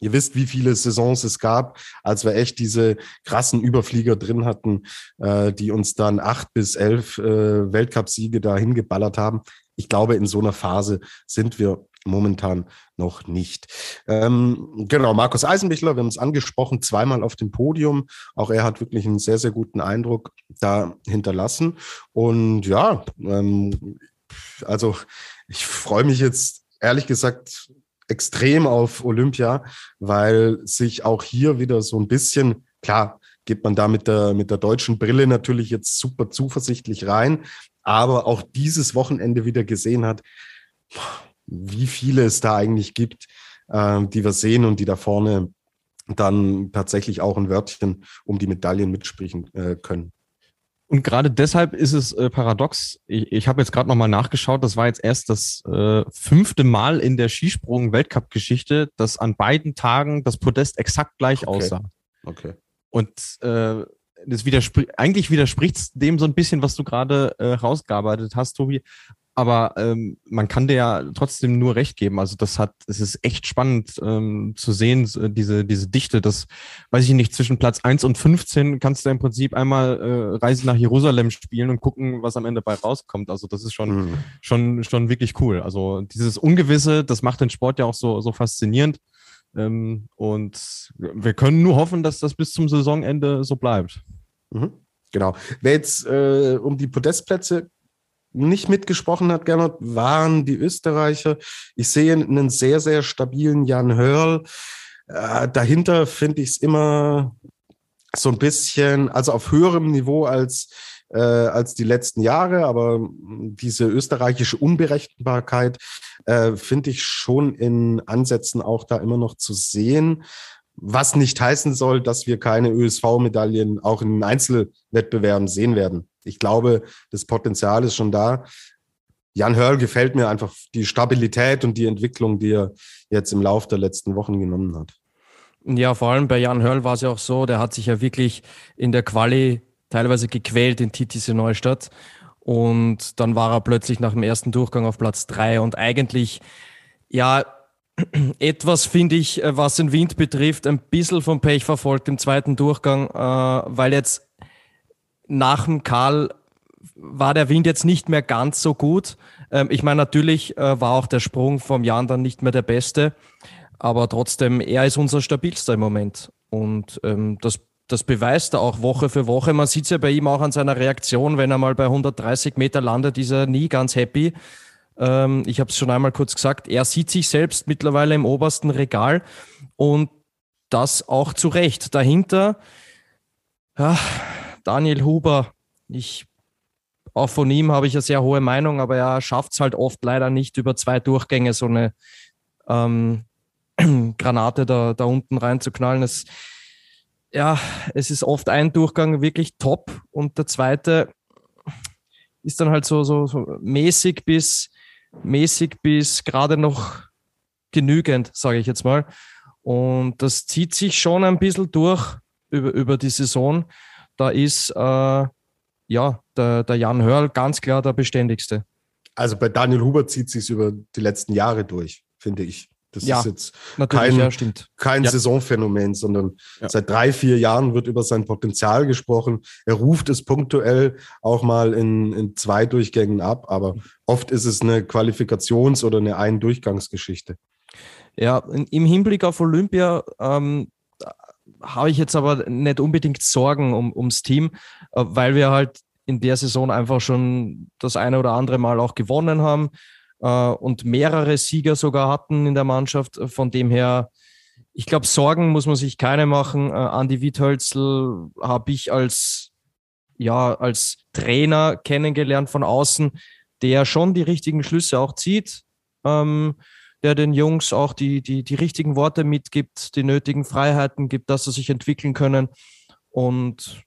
ihr wisst, wie viele Saisons es gab, als wir echt diese krassen Überflieger drin hatten, äh, die uns dann acht bis elf äh, Weltcup-Siege dahin geballert haben. Ich glaube, in so einer Phase sind wir momentan noch nicht. Ähm, genau, Markus Eisenbichler, wir haben es angesprochen, zweimal auf dem Podium. Auch er hat wirklich einen sehr, sehr guten Eindruck da hinterlassen. Und ja, ähm, also ich freue mich jetzt ehrlich gesagt extrem auf Olympia, weil sich auch hier wieder so ein bisschen, klar, geht man da mit der, mit der deutschen Brille natürlich jetzt super zuversichtlich rein, aber auch dieses Wochenende wieder gesehen hat, wie viele es da eigentlich gibt, äh, die wir sehen und die da vorne dann tatsächlich auch ein Wörtchen um die Medaillen mitsprechen äh, können. Und gerade deshalb ist es äh, paradox. Ich, ich habe jetzt gerade nochmal nachgeschaut. Das war jetzt erst das äh, fünfte Mal in der Skisprung-Weltcup-Geschichte, dass an beiden Tagen das Podest exakt gleich okay. aussah. Okay. Und äh, das widerspr eigentlich widerspricht dem so ein bisschen, was du gerade äh, rausgearbeitet hast, Tobi aber ähm, man kann dir ja trotzdem nur recht geben. Also das hat, es ist echt spannend ähm, zu sehen, diese, diese Dichte. Das weiß ich nicht, zwischen Platz 1 und 15 kannst du im Prinzip einmal äh, Reise nach Jerusalem spielen und gucken, was am Ende bei rauskommt. Also das ist schon, mhm. schon, schon wirklich cool. Also dieses Ungewisse, das macht den Sport ja auch so, so faszinierend. Ähm, und wir können nur hoffen, dass das bis zum Saisonende so bleibt. Mhm. Genau. Wer jetzt äh, um die Podestplätze nicht mitgesprochen hat, Gernot, waren die Österreicher. Ich sehe einen sehr, sehr stabilen Jan Hörl. Äh, dahinter finde ich es immer so ein bisschen, also auf höherem Niveau als, äh, als die letzten Jahre, aber diese österreichische Unberechenbarkeit äh, finde ich schon in Ansätzen auch da immer noch zu sehen. Was nicht heißen soll, dass wir keine ÖSV-Medaillen auch in Einzelwettbewerben sehen werden. Ich glaube, das Potenzial ist schon da. Jan Hörl gefällt mir einfach die Stabilität und die Entwicklung, die er jetzt im Laufe der letzten Wochen genommen hat. Ja, vor allem bei Jan Hörl war es ja auch so, der hat sich ja wirklich in der Quali teilweise gequält in TTC Neustadt. Und dann war er plötzlich nach dem ersten Durchgang auf Platz drei und eigentlich, ja, etwas, finde ich, äh, was den Wind betrifft, ein bisschen vom Pech verfolgt im zweiten Durchgang, äh, weil jetzt nach dem Karl war der Wind jetzt nicht mehr ganz so gut. Ähm, ich meine, natürlich äh, war auch der Sprung vom Jan dann nicht mehr der beste, aber trotzdem, er ist unser stabilster im Moment. Und ähm, das, das beweist er auch Woche für Woche. Man sieht es ja bei ihm auch an seiner Reaktion, wenn er mal bei 130 Meter landet, ist er nie ganz happy. Ähm, ich habe es schon einmal kurz gesagt, er sieht sich selbst mittlerweile im obersten Regal und das auch zu Recht. Dahinter, ja, Daniel Huber, ich auch von ihm habe ich eine sehr hohe Meinung, aber er schafft es halt oft leider nicht über zwei Durchgänge so eine ähm, Granate da, da unten reinzuknallen. Es, ja, es ist oft ein Durchgang wirklich top und der zweite ist dann halt so, so, so mäßig bis mäßig bis gerade noch genügend, sage ich jetzt mal. Und das zieht sich schon ein bisschen durch über, über die Saison. Da ist äh, ja der, der Jan Hörl ganz klar der beständigste. Also bei Daniel Huber zieht sich über die letzten Jahre durch, finde ich. Das ja, ist jetzt kein, ja, kein ja. Saisonphänomen, sondern seit drei, vier Jahren wird über sein Potenzial gesprochen. Er ruft es punktuell auch mal in, in zwei Durchgängen ab, aber oft ist es eine Qualifikations- oder eine Ein-Durchgangsgeschichte. Ja, im Hinblick auf Olympia ähm, habe ich jetzt aber nicht unbedingt Sorgen um, ums Team, äh, weil wir halt in der Saison einfach schon das eine oder andere Mal auch gewonnen haben äh, und mehrere Sieger sogar hatten in der Mannschaft. Von dem her, ich glaube, Sorgen muss man sich keine machen. Äh, Andi Wiethölzl habe ich als, ja, als Trainer kennengelernt von außen, der schon die richtigen Schlüsse auch zieht. Ähm, der den Jungs auch die, die, die richtigen Worte mitgibt, die nötigen Freiheiten gibt, dass sie sich entwickeln können. Und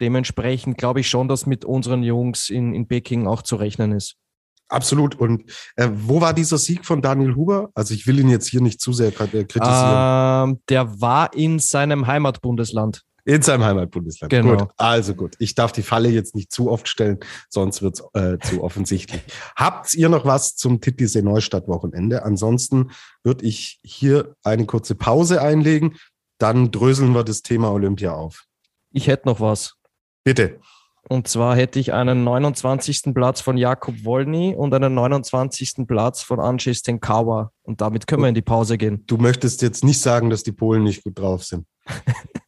dementsprechend glaube ich schon, dass mit unseren Jungs in, in Peking auch zu rechnen ist. Absolut. Und äh, wo war dieser Sieg von Daniel Huber? Also ich will ihn jetzt hier nicht zu sehr äh, kritisieren. Ähm, der war in seinem Heimatbundesland. In seinem Heimatbundesland. Genau. Gut, also gut. Ich darf die Falle jetzt nicht zu oft stellen, sonst wird es äh, zu offensichtlich. Habt ihr noch was zum Titisee Neustadt-Wochenende? Ansonsten würde ich hier eine kurze Pause einlegen. Dann dröseln wir das Thema Olympia auf. Ich hätte noch was. Bitte. Und zwar hätte ich einen 29. Platz von Jakob Wolny und einen 29. Platz von Andrzej Stenkawa. Und damit können wir in die Pause gehen. Du möchtest jetzt nicht sagen, dass die Polen nicht gut drauf sind.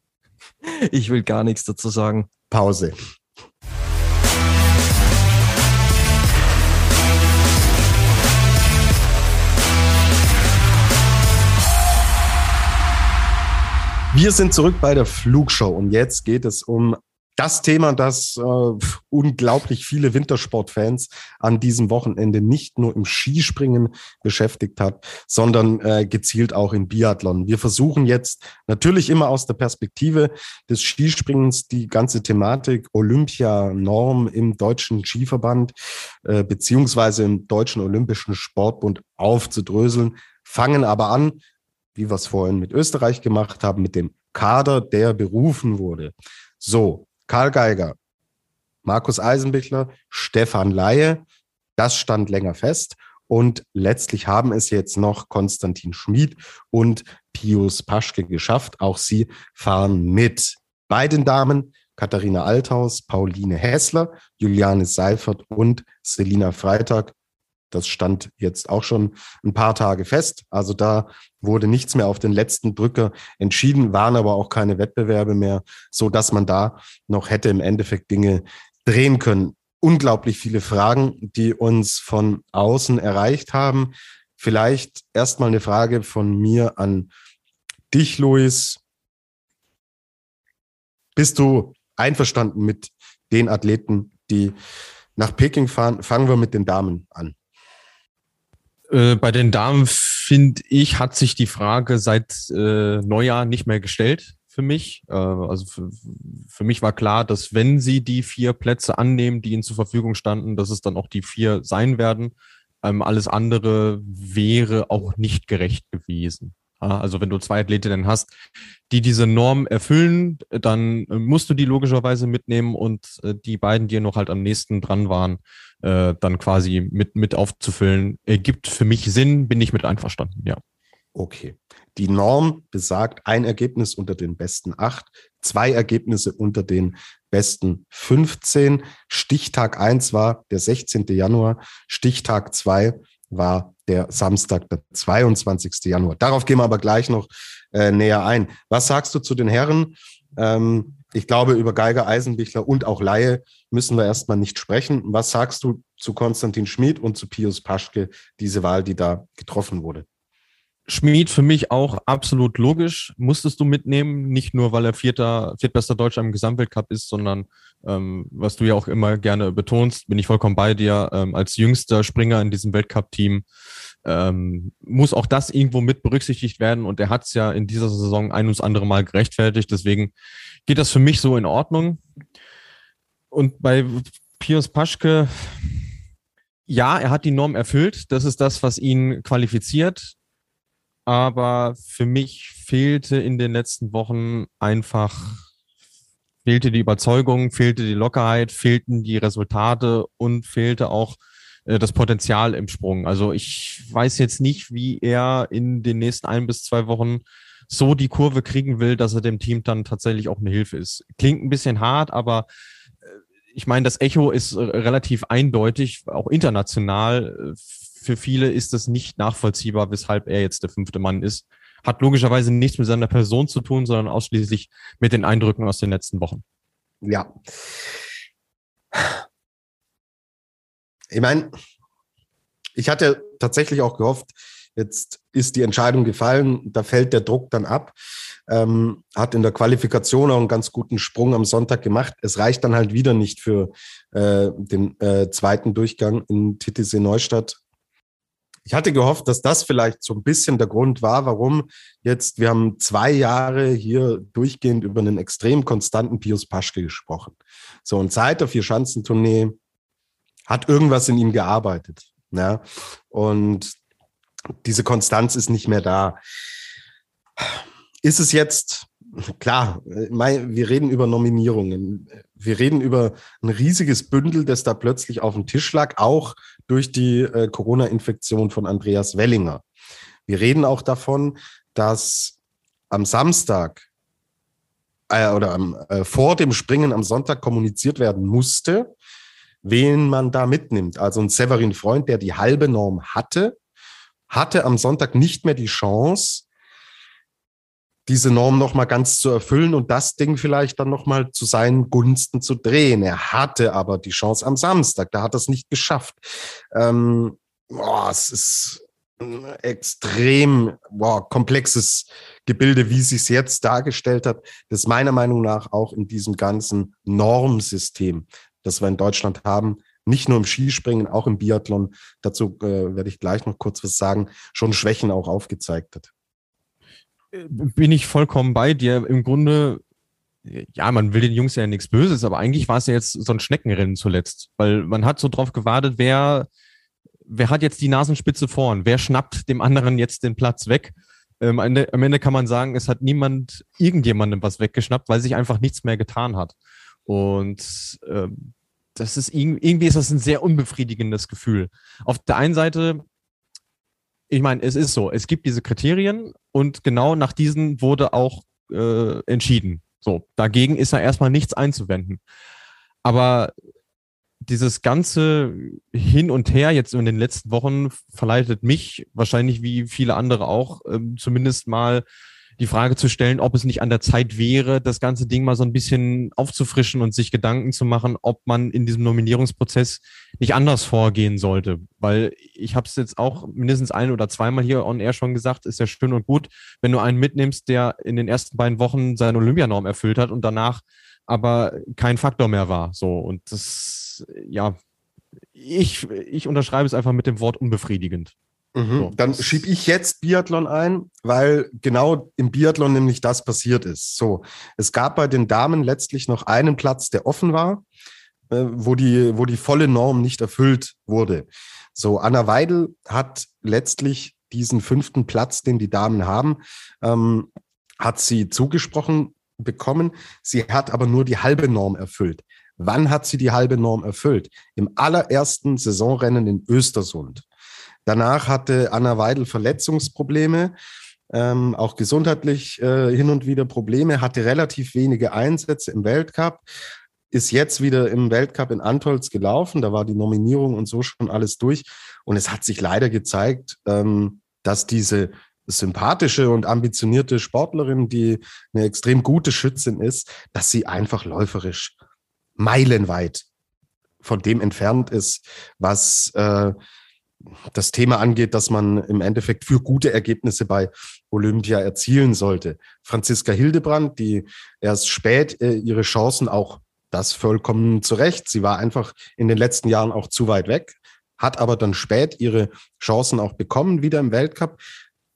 ich will gar nichts dazu sagen. Pause. Wir sind zurück bei der Flugshow und jetzt geht es um das Thema, das äh, unglaublich viele Wintersportfans an diesem Wochenende nicht nur im Skispringen beschäftigt hat, sondern äh, gezielt auch im Biathlon. Wir versuchen jetzt natürlich immer aus der Perspektive des Skispringens die ganze Thematik Olympia-Norm im deutschen Skiverband äh, beziehungsweise im deutschen Olympischen Sportbund aufzudröseln, fangen aber an, wie wir es vorhin mit Österreich gemacht haben, mit dem Kader, der berufen wurde. So, Karl Geiger, Markus Eisenbichler, Stefan Laie. Das stand länger fest. Und letztlich haben es jetzt noch Konstantin Schmid und Pius Paschke geschafft. Auch sie fahren mit. Bei den Damen Katharina Althaus, Pauline Hässler, Juliane Seifert und Selina Freitag. Das stand jetzt auch schon ein paar Tage fest. Also da wurde nichts mehr auf den letzten Drücker entschieden, waren aber auch keine Wettbewerbe mehr, so dass man da noch hätte im Endeffekt Dinge drehen können. Unglaublich viele Fragen, die uns von außen erreicht haben. Vielleicht erstmal eine Frage von mir an dich, Luis. Bist du einverstanden mit den Athleten, die nach Peking fahren? Fangen wir mit den Damen an. Äh, bei den Damen, finde ich, hat sich die Frage seit äh, Neujahr nicht mehr gestellt für mich. Äh, also für, für mich war klar, dass wenn sie die vier Plätze annehmen, die ihnen zur Verfügung standen, dass es dann auch die vier sein werden. Ähm, alles andere wäre auch nicht gerecht gewesen. Also wenn du zwei Athletinnen hast, die diese Norm erfüllen, dann musst du die logischerweise mitnehmen und äh, die beiden, die noch halt am nächsten dran waren, äh, dann quasi mit, mit aufzufüllen, ergibt für mich Sinn, bin ich mit einverstanden, ja. Okay. Die Norm besagt ein Ergebnis unter den besten acht, zwei Ergebnisse unter den besten 15. Stichtag eins war der 16. Januar, Stichtag zwei war der Samstag, der 22. Januar. Darauf gehen wir aber gleich noch äh, näher ein. Was sagst du zu den Herren? Ähm, ich glaube, über Geiger, Eisenbichler und auch Laie müssen wir erstmal nicht sprechen. Was sagst du zu Konstantin Schmid und zu Pius Paschke, diese Wahl, die da getroffen wurde? Schmid für mich auch absolut logisch. Musstest du mitnehmen, nicht nur, weil er vierter, viertbester Deutscher im Gesamtweltcup ist, sondern ähm, was du ja auch immer gerne betonst, bin ich vollkommen bei dir. Ähm, als jüngster Springer in diesem Weltcup-Team ähm, muss auch das irgendwo mit berücksichtigt werden. Und er hat es ja in dieser Saison ein und das andere Mal gerechtfertigt. Deswegen geht das für mich so in Ordnung. Und bei Pius Paschke, ja, er hat die Norm erfüllt. Das ist das, was ihn qualifiziert aber für mich fehlte in den letzten Wochen einfach, fehlte die Überzeugung, fehlte die Lockerheit, fehlten die Resultate und fehlte auch äh, das Potenzial im Sprung. Also ich weiß jetzt nicht, wie er in den nächsten ein bis zwei Wochen so die Kurve kriegen will, dass er dem Team dann tatsächlich auch eine Hilfe ist. Klingt ein bisschen hart, aber äh, ich meine, das Echo ist äh, relativ eindeutig, auch international für viele ist es nicht nachvollziehbar, weshalb er jetzt der fünfte Mann ist. Hat logischerweise nichts mit seiner Person zu tun, sondern ausschließlich mit den Eindrücken aus den letzten Wochen. Ja. Ich meine, ich hatte tatsächlich auch gehofft, jetzt ist die Entscheidung gefallen, da fällt der Druck dann ab. Ähm, hat in der Qualifikation auch einen ganz guten Sprung am Sonntag gemacht. Es reicht dann halt wieder nicht für äh, den äh, zweiten Durchgang in Titisee Neustadt. Ich hatte gehofft, dass das vielleicht so ein bisschen der Grund war, warum jetzt, wir haben zwei Jahre hier durchgehend über einen extrem konstanten Pius Paschke gesprochen. So, und seit der Vier-Schanzentournee hat irgendwas in ihm gearbeitet. Ja? Und diese Konstanz ist nicht mehr da. Ist es jetzt klar, wir reden über Nominierungen. Wir reden über ein riesiges Bündel, das da plötzlich auf dem Tisch lag, auch durch die äh, Corona-Infektion von Andreas Wellinger. Wir reden auch davon, dass am Samstag äh, oder am, äh, vor dem Springen am Sonntag kommuniziert werden musste, wen man da mitnimmt. Also ein Severin Freund, der die halbe Norm hatte, hatte am Sonntag nicht mehr die Chance, diese Norm nochmal ganz zu erfüllen und das Ding vielleicht dann nochmal zu seinen Gunsten zu drehen. Er hatte aber die Chance am Samstag, da hat er es nicht geschafft. Ähm, boah, es ist ein extrem boah, komplexes Gebilde, wie sich es jetzt dargestellt hat, das meiner Meinung nach auch in diesem ganzen Normsystem, das wir in Deutschland haben, nicht nur im Skispringen, auch im Biathlon, dazu äh, werde ich gleich noch kurz was sagen, schon Schwächen auch aufgezeigt hat bin ich vollkommen bei dir. Im Grunde, ja, man will den Jungs ja nichts Böses, aber eigentlich war es ja jetzt so ein Schneckenrennen zuletzt, weil man hat so drauf gewartet, wer, wer hat jetzt die Nasenspitze vorn, wer schnappt dem anderen jetzt den Platz weg. Ähm, am, Ende, kann man sagen, es hat niemand irgendjemandem was weggeschnappt, weil sich einfach nichts mehr getan hat. Und ähm, das ist irgendwie ist das ein sehr unbefriedigendes Gefühl. Auf der einen Seite, ich meine, es ist so, es gibt diese Kriterien und genau nach diesen wurde auch äh, entschieden. So, dagegen ist da erstmal nichts einzuwenden. Aber dieses ganze Hin und Her jetzt in den letzten Wochen verleitet mich, wahrscheinlich wie viele andere auch, ähm, zumindest mal die Frage zu stellen, ob es nicht an der Zeit wäre, das ganze Ding mal so ein bisschen aufzufrischen und sich Gedanken zu machen, ob man in diesem Nominierungsprozess nicht anders vorgehen sollte. Weil ich habe es jetzt auch mindestens ein oder zweimal hier on air schon gesagt, ist ja schön und gut, wenn du einen mitnimmst, der in den ersten beiden Wochen seine Olympianorm erfüllt hat und danach aber kein Faktor mehr war. So und das, ja, ich, ich unterschreibe es einfach mit dem Wort unbefriedigend. Mhm. So. Dann schiebe ich jetzt Biathlon ein, weil genau im Biathlon nämlich das passiert ist. So, es gab bei den Damen letztlich noch einen Platz, der offen war, äh, wo, die, wo die volle Norm nicht erfüllt wurde. So, Anna Weidel hat letztlich diesen fünften Platz, den die Damen haben, ähm, hat sie zugesprochen bekommen. Sie hat aber nur die halbe Norm erfüllt. Wann hat sie die halbe Norm erfüllt? Im allerersten Saisonrennen in Östersund. Danach hatte Anna Weidel Verletzungsprobleme, ähm, auch gesundheitlich äh, hin und wieder Probleme, hatte relativ wenige Einsätze im Weltcup, ist jetzt wieder im Weltcup in Antolz gelaufen. Da war die Nominierung und so schon alles durch. Und es hat sich leider gezeigt, ähm, dass diese sympathische und ambitionierte Sportlerin, die eine extrem gute Schützin ist, dass sie einfach läuferisch meilenweit von dem entfernt ist, was äh, das Thema angeht, dass man im Endeffekt für gute Ergebnisse bei Olympia erzielen sollte. Franziska Hildebrand, die erst spät äh, ihre Chancen auch das vollkommen zurecht. Sie war einfach in den letzten Jahren auch zu weit weg, hat aber dann spät ihre Chancen auch bekommen, wieder im Weltcup,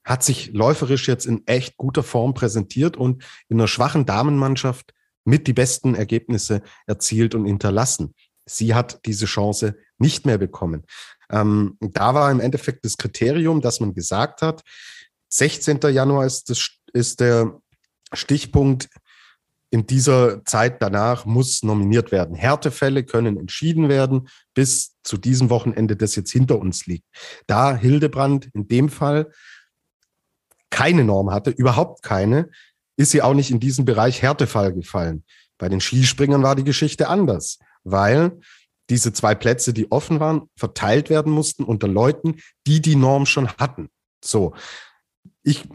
hat sich läuferisch jetzt in echt guter Form präsentiert und in einer schwachen Damenmannschaft mit die besten Ergebnisse erzielt und hinterlassen. Sie hat diese Chance nicht mehr bekommen. Ähm, da war im Endeffekt das Kriterium, dass man gesagt hat, 16. Januar ist, das, ist der Stichpunkt. In dieser Zeit danach muss nominiert werden. Härtefälle können entschieden werden bis zu diesem Wochenende, das jetzt hinter uns liegt. Da Hildebrand in dem Fall keine Norm hatte, überhaupt keine, ist sie auch nicht in diesen Bereich Härtefall gefallen. Bei den Skispringern war die Geschichte anders, weil diese zwei Plätze, die offen waren, verteilt werden mussten unter Leuten, die die Norm schon hatten. So, ich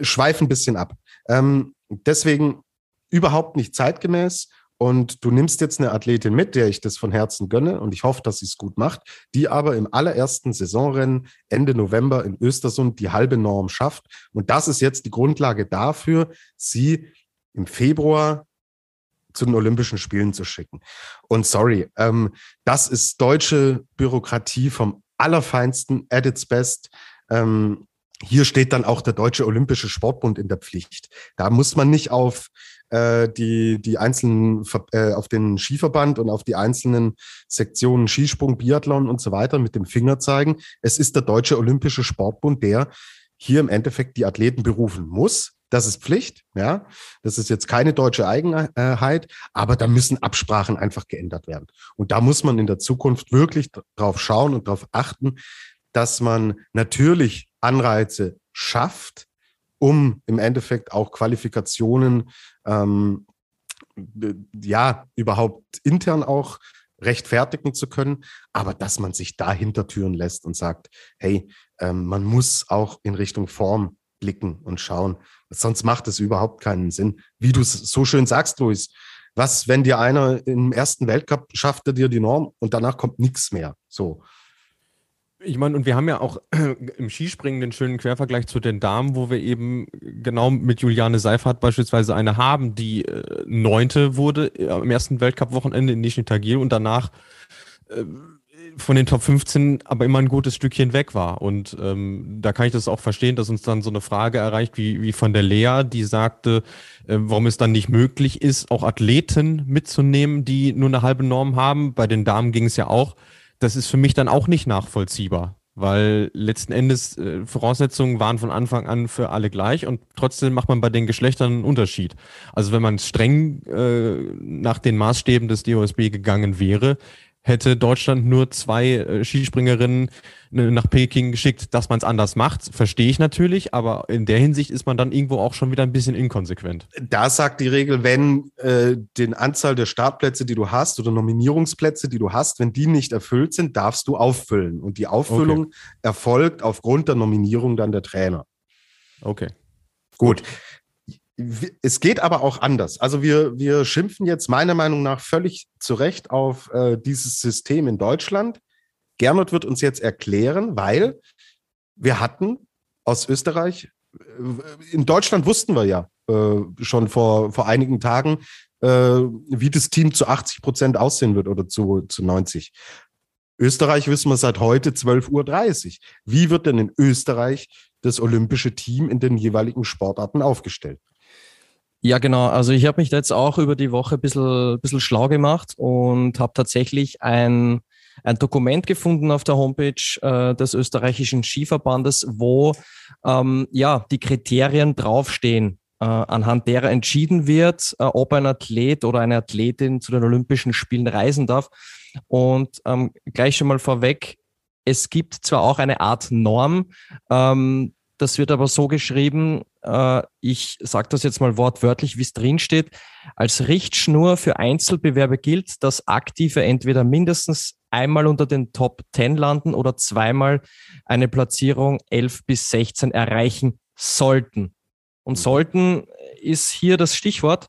schweife ein bisschen ab. Ähm, deswegen überhaupt nicht zeitgemäß. Und du nimmst jetzt eine Athletin mit, der ich das von Herzen gönne und ich hoffe, dass sie es gut macht, die aber im allerersten Saisonrennen Ende November in Östersund die halbe Norm schafft. Und das ist jetzt die Grundlage dafür, sie im Februar zu den Olympischen Spielen zu schicken. Und sorry, ähm, das ist deutsche Bürokratie vom Allerfeinsten, at its best. Ähm, hier steht dann auch der Deutsche Olympische Sportbund in der Pflicht. Da muss man nicht auf äh, die, die einzelnen, äh, auf den Skiverband und auf die einzelnen Sektionen Skisprung, Biathlon und so weiter mit dem Finger zeigen. Es ist der Deutsche Olympische Sportbund, der hier im Endeffekt die Athleten berufen muss, das ist Pflicht, ja. Das ist jetzt keine deutsche Eigenheit, aber da müssen Absprachen einfach geändert werden. Und da muss man in der Zukunft wirklich drauf schauen und darauf achten, dass man natürlich Anreize schafft, um im Endeffekt auch Qualifikationen ähm, ja überhaupt intern auch rechtfertigen zu können, aber dass man sich da Hintertüren lässt und sagt, hey, ähm, man muss auch in Richtung Form blicken und schauen. Sonst macht es überhaupt keinen Sinn. Wie du es so schön sagst, Luis, was, wenn dir einer im ersten Weltcup schafft, er dir die Norm und danach kommt nichts mehr. So. Ich meine, und wir haben ja auch im Skispringen den schönen Quervergleich zu den Damen, wo wir eben genau mit Juliane Seifert beispielsweise eine haben, die äh, neunte wurde äh, am ersten Weltcup-Wochenende in Nizhny Tagil und danach äh, von den Top 15 aber immer ein gutes Stückchen weg war. Und ähm, da kann ich das auch verstehen, dass uns dann so eine Frage erreicht, wie, wie von der Lea, die sagte, äh, warum es dann nicht möglich ist, auch Athleten mitzunehmen, die nur eine halbe Norm haben. Bei den Damen ging es ja auch. Das ist für mich dann auch nicht nachvollziehbar, weil letzten Endes äh, Voraussetzungen waren von Anfang an für alle gleich und trotzdem macht man bei den Geschlechtern einen Unterschied. Also wenn man streng äh, nach den Maßstäben des DOSB gegangen wäre, hätte Deutschland nur zwei äh, Skispringerinnen ne, nach Peking geschickt, dass man es anders macht, verstehe ich natürlich, aber in der Hinsicht ist man dann irgendwo auch schon wieder ein bisschen inkonsequent. Da sagt die Regel, wenn äh, den Anzahl der Startplätze, die du hast oder Nominierungsplätze, die du hast, wenn die nicht erfüllt sind, darfst du auffüllen. Und die Auffüllung okay. erfolgt aufgrund der Nominierung dann der Trainer. Okay. Gut. Es geht aber auch anders. Also wir, wir schimpfen jetzt meiner Meinung nach völlig zu Recht auf äh, dieses System in Deutschland. Gernot wird uns jetzt erklären, weil wir hatten aus Österreich, äh, in Deutschland wussten wir ja äh, schon vor, vor einigen Tagen, äh, wie das Team zu 80 Prozent aussehen wird oder zu, zu 90. Österreich wissen wir seit heute 12.30 Uhr. Wie wird denn in Österreich das olympische Team in den jeweiligen Sportarten aufgestellt? Ja, genau. Also ich habe mich da jetzt auch über die Woche ein bisschen, bisschen schlau gemacht und habe tatsächlich ein, ein Dokument gefunden auf der Homepage äh, des österreichischen Skiverbandes, wo ähm, ja die Kriterien draufstehen, äh, anhand derer entschieden wird, äh, ob ein Athlet oder eine Athletin zu den Olympischen Spielen reisen darf. Und ähm, gleich schon mal vorweg, es gibt zwar auch eine Art Norm, ähm, das wird aber so geschrieben, ich sage das jetzt mal wortwörtlich, wie es drin steht. Als Richtschnur für Einzelbewerbe gilt, dass Aktive entweder mindestens einmal unter den Top 10 landen oder zweimal eine Platzierung 11 bis 16 erreichen sollten. Und mhm. sollten ist hier das Stichwort,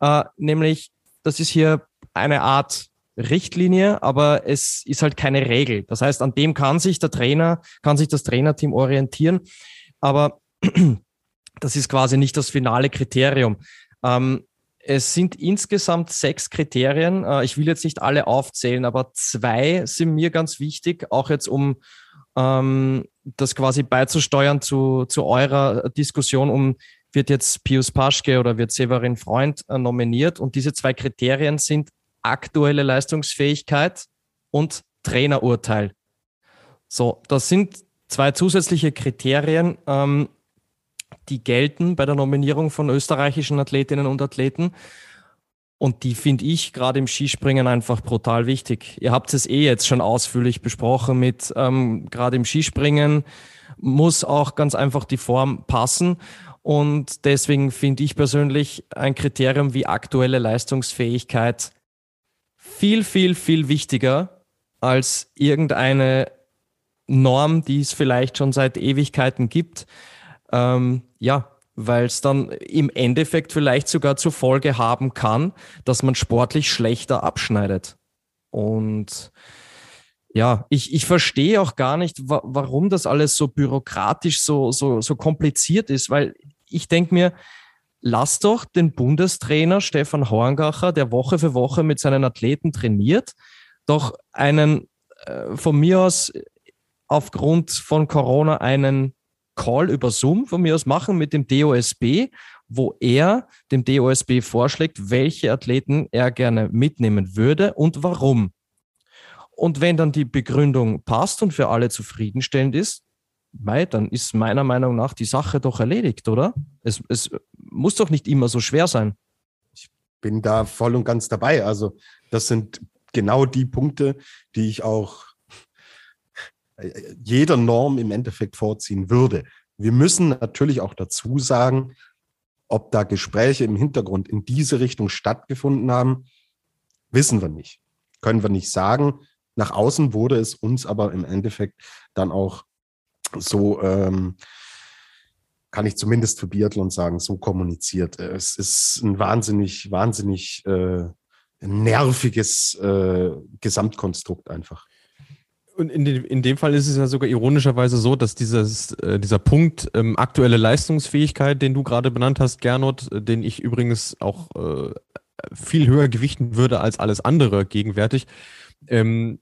äh, nämlich das ist hier eine Art Richtlinie, aber es ist halt keine Regel. Das heißt, an dem kann sich der Trainer, kann sich das Trainerteam orientieren aber das ist quasi nicht das finale Kriterium. Ähm, es sind insgesamt sechs Kriterien. Äh, ich will jetzt nicht alle aufzählen, aber zwei sind mir ganz wichtig, auch jetzt um ähm, das quasi beizusteuern zu, zu eurer Diskussion um, wird jetzt Pius Paschke oder wird Severin Freund äh, nominiert. Und diese zwei Kriterien sind aktuelle Leistungsfähigkeit und Trainerurteil. So, das sind zwei zusätzliche Kriterien, ähm, die gelten bei der Nominierung von österreichischen Athletinnen und Athleten. Und die finde ich gerade im Skispringen einfach brutal wichtig. Ihr habt es eh jetzt schon ausführlich besprochen mit, ähm, gerade im Skispringen muss auch ganz einfach die Form passen. Und deswegen finde ich persönlich ein Kriterium wie aktuelle Leistungsfähigkeit viel, viel, viel wichtiger als irgendeine Norm, die es vielleicht schon seit Ewigkeiten gibt. Ähm, ja, weil es dann im Endeffekt vielleicht sogar zur Folge haben kann, dass man sportlich schlechter abschneidet. Und ja, ich, ich verstehe auch gar nicht, wa warum das alles so bürokratisch, so, so, so kompliziert ist, weil ich denke mir, lass doch den Bundestrainer Stefan Horngacher, der Woche für Woche mit seinen Athleten trainiert, doch einen äh, von mir aus aufgrund von Corona einen Call über Zoom von mir aus machen mit dem DOSB, wo er dem DOSB vorschlägt, welche Athleten er gerne mitnehmen würde und warum. Und wenn dann die Begründung passt und für alle zufriedenstellend ist, mei, dann ist meiner Meinung nach die Sache doch erledigt, oder? Es, es muss doch nicht immer so schwer sein. Ich bin da voll und ganz dabei. Also das sind genau die Punkte, die ich auch jeder Norm im Endeffekt vorziehen würde. Wir müssen natürlich auch dazu sagen, ob da Gespräche im Hintergrund in diese Richtung stattgefunden haben, wissen wir nicht. Können wir nicht sagen. Nach außen wurde es uns aber im Endeffekt dann auch so, ähm, kann ich zumindest für Biathlon sagen, so kommuniziert. Es ist ein wahnsinnig, wahnsinnig äh, nerviges äh, Gesamtkonstrukt einfach. Und in, den, in dem Fall ist es ja sogar ironischerweise so, dass dieses, äh, dieser Punkt ähm, aktuelle Leistungsfähigkeit, den du gerade benannt hast, Gernot, äh, den ich übrigens auch äh, viel höher gewichten würde als alles andere gegenwärtig, ähm,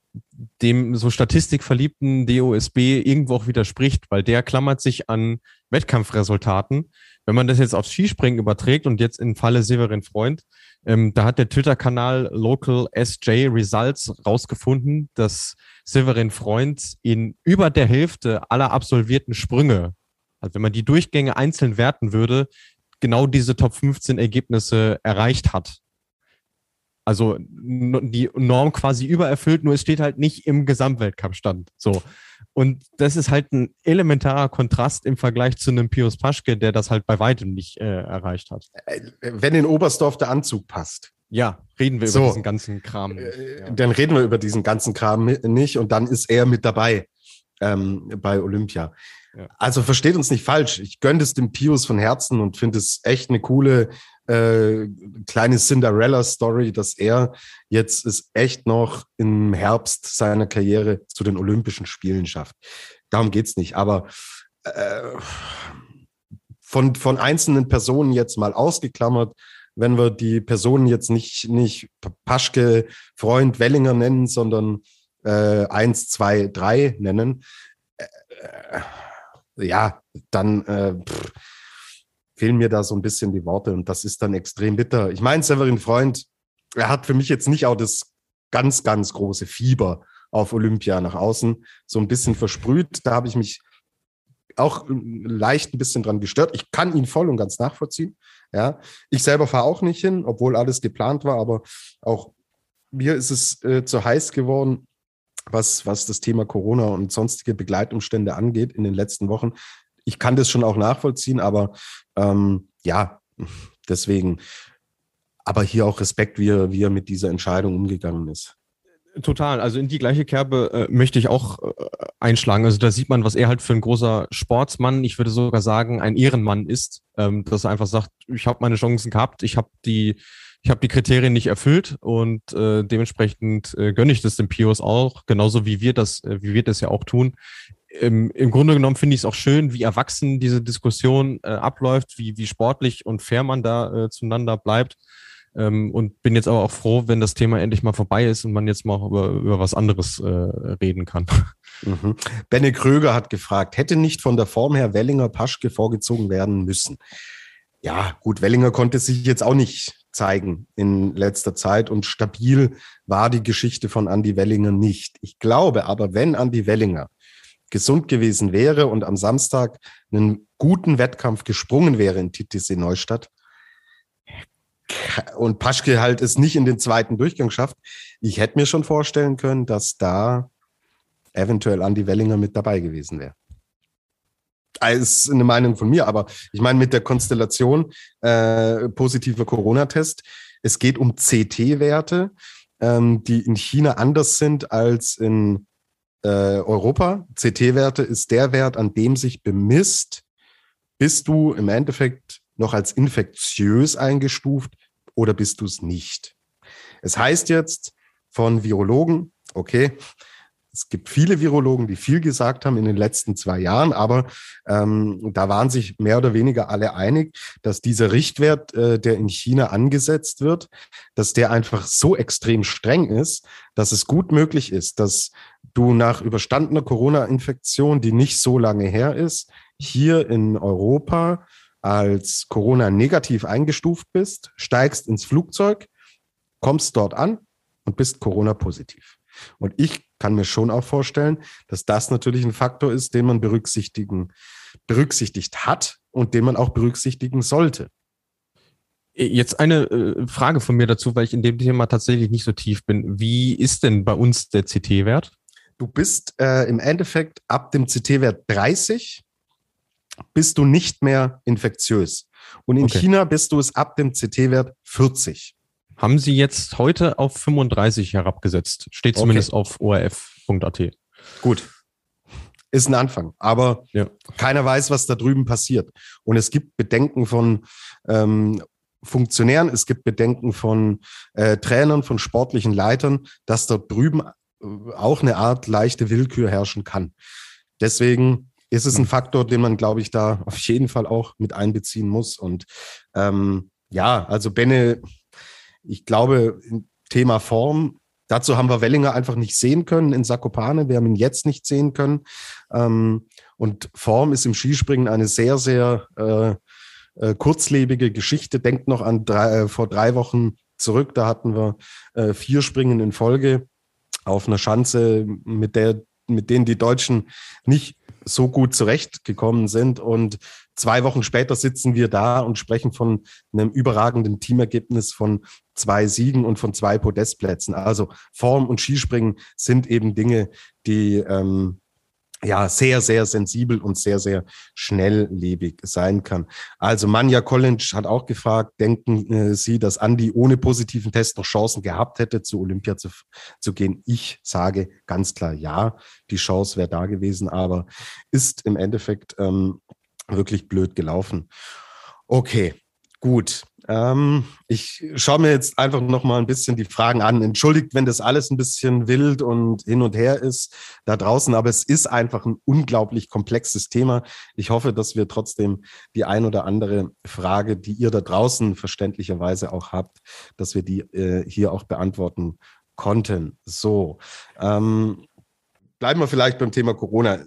dem so statistikverliebten DOSB irgendwo auch widerspricht, weil der klammert sich an Wettkampfresultaten. Wenn man das jetzt aufs Skispringen überträgt und jetzt im Falle Severin Freund, ähm, da hat der Twitter-Kanal Local SJ Results rausgefunden, dass Severin Freund in über der Hälfte aller absolvierten Sprünge, also wenn man die Durchgänge einzeln werten würde, genau diese Top 15 Ergebnisse erreicht hat. Also die Norm quasi übererfüllt, nur es steht halt nicht im Gesamtweltcup-Stand. So. Und das ist halt ein elementarer Kontrast im Vergleich zu einem Pius Paschke, der das halt bei weitem nicht äh, erreicht hat. Äh, wenn in Oberstdorf der Anzug passt. Ja, reden wir so, über diesen ganzen Kram. Nicht. Äh, ja. Dann reden wir über diesen ganzen Kram nicht und dann ist er mit dabei ähm, bei Olympia. Ja. Also versteht uns nicht falsch. Ich gönne es dem Pius von Herzen und finde es echt eine coole äh, kleine Cinderella-Story, dass er jetzt es echt noch im Herbst seiner Karriere zu den Olympischen Spielen schafft. Darum geht's nicht. Aber äh, von, von einzelnen Personen jetzt mal ausgeklammert, wenn wir die Personen jetzt nicht, nicht Paschke, Freund, Wellinger nennen, sondern äh, eins, zwei, drei nennen, äh, äh ja, dann äh, pff, fehlen mir da so ein bisschen die Worte und das ist dann extrem bitter. Ich meine, Severin Freund, er hat für mich jetzt nicht auch das ganz, ganz große Fieber auf Olympia nach außen so ein bisschen versprüht. Da habe ich mich auch leicht ein bisschen dran gestört. Ich kann ihn voll und ganz nachvollziehen. Ja, ich selber fahre auch nicht hin, obwohl alles geplant war, aber auch mir ist es äh, zu heiß geworden, was, was das Thema Corona und sonstige Begleitumstände angeht in den letzten Wochen ich kann das schon auch nachvollziehen, aber ähm, ja, deswegen, aber hier auch Respekt, wie er, wie er mit dieser Entscheidung umgegangen ist. Total. Also in die gleiche Kerbe äh, möchte ich auch äh, einschlagen. Also da sieht man, was er halt für ein großer Sportsmann, ich würde sogar sagen, ein Ehrenmann ist, ähm, dass er einfach sagt, ich habe meine Chancen gehabt, ich habe die, ich die Kriterien nicht erfüllt und äh, dementsprechend äh, gönne ich das dem Pios auch, genauso wie wir das, äh, wie wir das ja auch tun im, im Grunde genommen finde ich es auch schön, wie erwachsen diese Diskussion äh, abläuft, wie, wie sportlich und fair man da äh, zueinander bleibt. Ähm, und bin jetzt aber auch froh, wenn das Thema endlich mal vorbei ist und man jetzt mal über, über was anderes äh, reden kann. Mhm. Benne Kröger hat gefragt, hätte nicht von der Form her Wellinger Paschke vorgezogen werden müssen? Ja, gut, Wellinger konnte sich jetzt auch nicht zeigen in letzter Zeit und stabil war die Geschichte von Andy Wellinger nicht. Ich glaube aber, wenn Andy Wellinger gesund gewesen wäre und am Samstag einen guten Wettkampf gesprungen wäre in TTC Neustadt und Paschke halt es nicht in den zweiten Durchgang schafft, ich hätte mir schon vorstellen können, dass da eventuell Andy Wellinger mit dabei gewesen wäre. Das ist eine Meinung von mir, aber ich meine mit der Konstellation äh, positiver Corona-Test, es geht um CT-Werte, ähm, die in China anders sind als in äh, Europa. CT-Werte ist der Wert, an dem sich bemisst, bist du im Endeffekt noch als infektiös eingestuft oder bist du es nicht. Es heißt jetzt von Virologen, okay, es gibt viele Virologen, die viel gesagt haben in den letzten zwei Jahren, aber ähm, da waren sich mehr oder weniger alle einig, dass dieser Richtwert, äh, der in China angesetzt wird, dass der einfach so extrem streng ist, dass es gut möglich ist, dass du nach überstandener Corona-Infektion, die nicht so lange her ist, hier in Europa als Corona negativ eingestuft bist, steigst ins Flugzeug, kommst dort an und bist Corona positiv. Und ich kann mir schon auch vorstellen, dass das natürlich ein Faktor ist, den man berücksichtigen, berücksichtigt hat und den man auch berücksichtigen sollte. Jetzt eine äh, Frage von mir dazu, weil ich in dem Thema tatsächlich nicht so tief bin. Wie ist denn bei uns der CT-Wert? Du bist äh, im Endeffekt ab dem CT-Wert 30 bist du nicht mehr infektiös. Und in okay. China bist du es ab dem CT-Wert 40 haben sie jetzt heute auf 35 herabgesetzt. Steht okay. zumindest auf orf.at. Gut. Ist ein Anfang, aber ja. keiner weiß, was da drüben passiert. Und es gibt Bedenken von ähm, Funktionären, es gibt Bedenken von äh, Trainern, von sportlichen Leitern, dass dort drüben äh, auch eine Art leichte Willkür herrschen kann. Deswegen ist es ein Faktor, den man, glaube ich, da auf jeden Fall auch mit einbeziehen muss. Und ähm, ja, also Benne ich glaube, Thema Form, dazu haben wir Wellinger einfach nicht sehen können in Sakopane. Wir haben ihn jetzt nicht sehen können. Ähm, und Form ist im Skispringen eine sehr, sehr äh, äh, kurzlebige Geschichte. Denkt noch an drei, äh, vor drei Wochen zurück, da hatten wir äh, vier Springen in Folge auf einer Schanze, mit der mit denen die Deutschen nicht so gut zurechtgekommen sind. Und zwei Wochen später sitzen wir da und sprechen von einem überragenden Teamergebnis von zwei Siegen und von zwei Podestplätzen. Also Form und Skispringen sind eben Dinge, die ähm, ja sehr, sehr sensibel und sehr, sehr schnelllebig sein kann. Also Manja Collins hat auch gefragt, denken äh, Sie, dass Andi ohne positiven Test noch Chancen gehabt hätte, zu Olympia zu, zu gehen? Ich sage ganz klar ja, die Chance wäre da gewesen, aber ist im Endeffekt ähm, wirklich blöd gelaufen. Okay, gut. Ähm, ich schaue mir jetzt einfach noch mal ein bisschen die Fragen an. Entschuldigt, wenn das alles ein bisschen wild und hin und her ist da draußen, aber es ist einfach ein unglaublich komplexes Thema. Ich hoffe, dass wir trotzdem die ein oder andere Frage, die ihr da draußen verständlicherweise auch habt, dass wir die äh, hier auch beantworten konnten. So, ähm, bleiben wir vielleicht beim Thema Corona.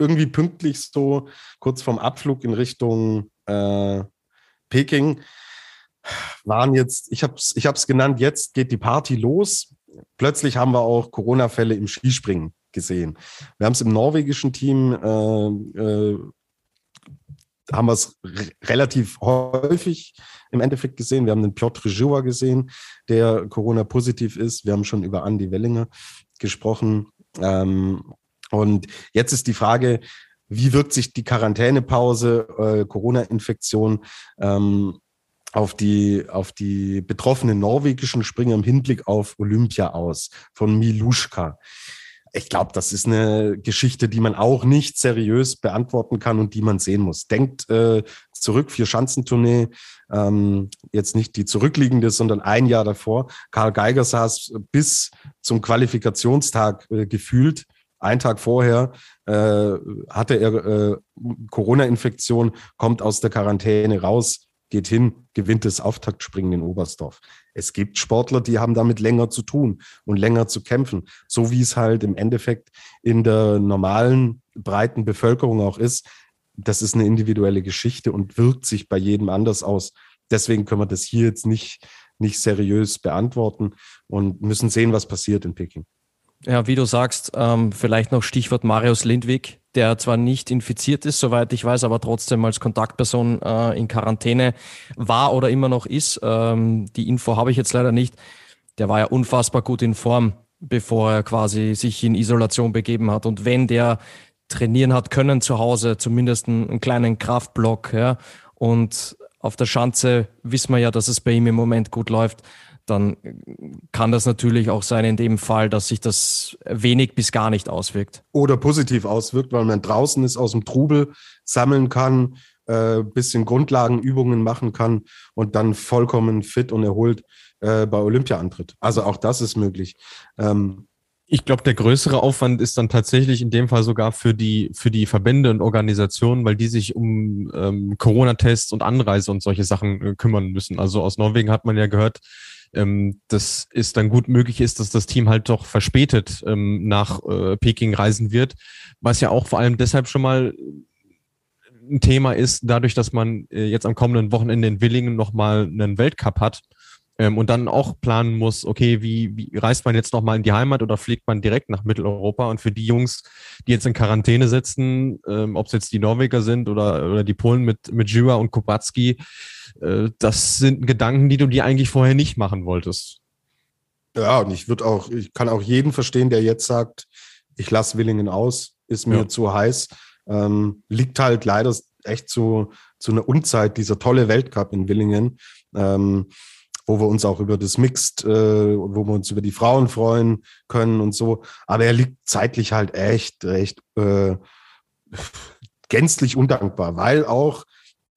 Irgendwie pünktlich so kurz vorm Abflug in Richtung äh, Peking waren jetzt, ich habe es ich hab's genannt, jetzt geht die Party los. Plötzlich haben wir auch Corona-Fälle im Skispringen gesehen. Wir haben es im norwegischen Team, äh, äh, haben wir es relativ häufig im Endeffekt gesehen. Wir haben den Piotr Żyła gesehen, der Corona-positiv ist. Wir haben schon über Andy Wellinger gesprochen. Ähm, und jetzt ist die Frage, wie wirkt sich die Quarantänepause, äh, Corona-Infektion ähm, auf die, auf die betroffenen norwegischen Springer im Hinblick auf Olympia aus von Miluschka? Ich glaube, das ist eine Geschichte, die man auch nicht seriös beantworten kann und die man sehen muss. Denkt äh, zurück, vier Schanzentournee, ähm, jetzt nicht die zurückliegende, sondern ein Jahr davor. Karl Geiger saß bis zum Qualifikationstag äh, gefühlt ein Tag vorher äh, hatte er äh, Corona-Infektion, kommt aus der Quarantäne raus, geht hin, gewinnt das Auftaktspringen in Oberstdorf. Es gibt Sportler, die haben damit länger zu tun und länger zu kämpfen, so wie es halt im Endeffekt in der normalen breiten Bevölkerung auch ist. Das ist eine individuelle Geschichte und wirkt sich bei jedem anders aus. Deswegen können wir das hier jetzt nicht, nicht seriös beantworten und müssen sehen, was passiert in Peking. Ja, wie du sagst, ähm, vielleicht noch Stichwort Marius Lindwig, der zwar nicht infiziert ist, soweit ich weiß, aber trotzdem als Kontaktperson äh, in Quarantäne war oder immer noch ist. Ähm, die Info habe ich jetzt leider nicht. Der war ja unfassbar gut in Form, bevor er quasi sich in Isolation begeben hat. Und wenn der trainieren hat können zu Hause, zumindest einen, einen kleinen Kraftblock, ja, und auf der Schanze wissen wir ja, dass es bei ihm im Moment gut läuft dann kann das natürlich auch sein in dem Fall, dass sich das wenig bis gar nicht auswirkt. Oder positiv auswirkt, weil man draußen ist, aus dem Trubel sammeln kann, äh, bisschen Grundlagenübungen machen kann und dann vollkommen fit und erholt äh, bei Olympia antritt. Also auch das ist möglich. Ähm, ich glaube, der größere Aufwand ist dann tatsächlich in dem Fall sogar für die, für die Verbände und Organisationen, weil die sich um ähm, Corona-Tests und Anreise und solche Sachen äh, kümmern müssen. Also aus Norwegen hat man ja gehört, ähm, dass es dann gut möglich ist, dass das Team halt doch verspätet ähm, nach äh, Peking reisen wird, was ja auch vor allem deshalb schon mal ein Thema ist, dadurch, dass man äh, jetzt am kommenden Wochenende in Willingen nochmal einen Weltcup hat ähm, und dann auch planen muss, okay, wie, wie reist man jetzt nochmal in die Heimat oder fliegt man direkt nach Mitteleuropa? Und für die Jungs, die jetzt in Quarantäne sitzen, ähm, ob es jetzt die Norweger sind oder, oder die Polen mit, mit Jura und Kubacki, äh, das sind Gedanken, die du dir eigentlich vorher nicht machen wolltest. Ja, und ich würde auch, ich kann auch jeden verstehen, der jetzt sagt, ich lasse Willingen aus, ist mir ja. zu heiß. Ähm, liegt halt leider echt zu, zu einer Unzeit, dieser tolle Weltcup in Willingen, ähm, wo wir uns auch über das Mixed, äh, wo wir uns über die Frauen freuen können und so. Aber er liegt zeitlich halt echt, echt äh, gänzlich undankbar, weil auch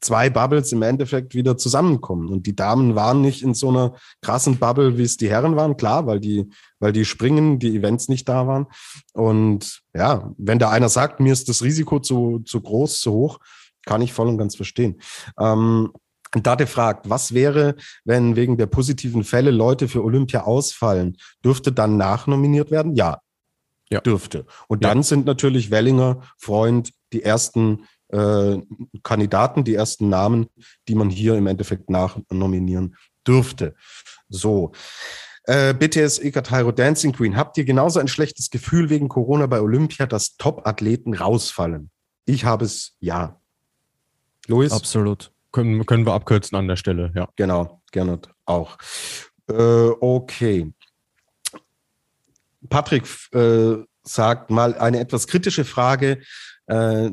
zwei Bubbles im Endeffekt wieder zusammenkommen. Und die Damen waren nicht in so einer krassen Bubble, wie es die Herren waren, klar, weil die, weil die Springen, die Events nicht da waren. Und ja, wenn da einer sagt, mir ist das Risiko zu, zu groß, zu hoch, kann ich voll und ganz verstehen. Ähm, und Date fragt, was wäre, wenn wegen der positiven Fälle Leute für Olympia ausfallen? Dürfte dann nachnominiert werden? Ja, ja. dürfte. Und dann sind natürlich Wellinger, Freund, die ersten äh, Kandidaten, die ersten Namen, die man hier im Endeffekt nachnominieren dürfte. So. Äh, BTS Ekatairo Dancing Queen. Habt ihr genauso ein schlechtes Gefühl wegen Corona bei Olympia, dass Top-Athleten rausfallen? Ich habe es ja. Luis? Absolut. Können, können wir abkürzen an der Stelle, ja. Genau, gerne auch. Äh, okay. Patrick äh, sagt mal eine etwas kritische Frage. Äh,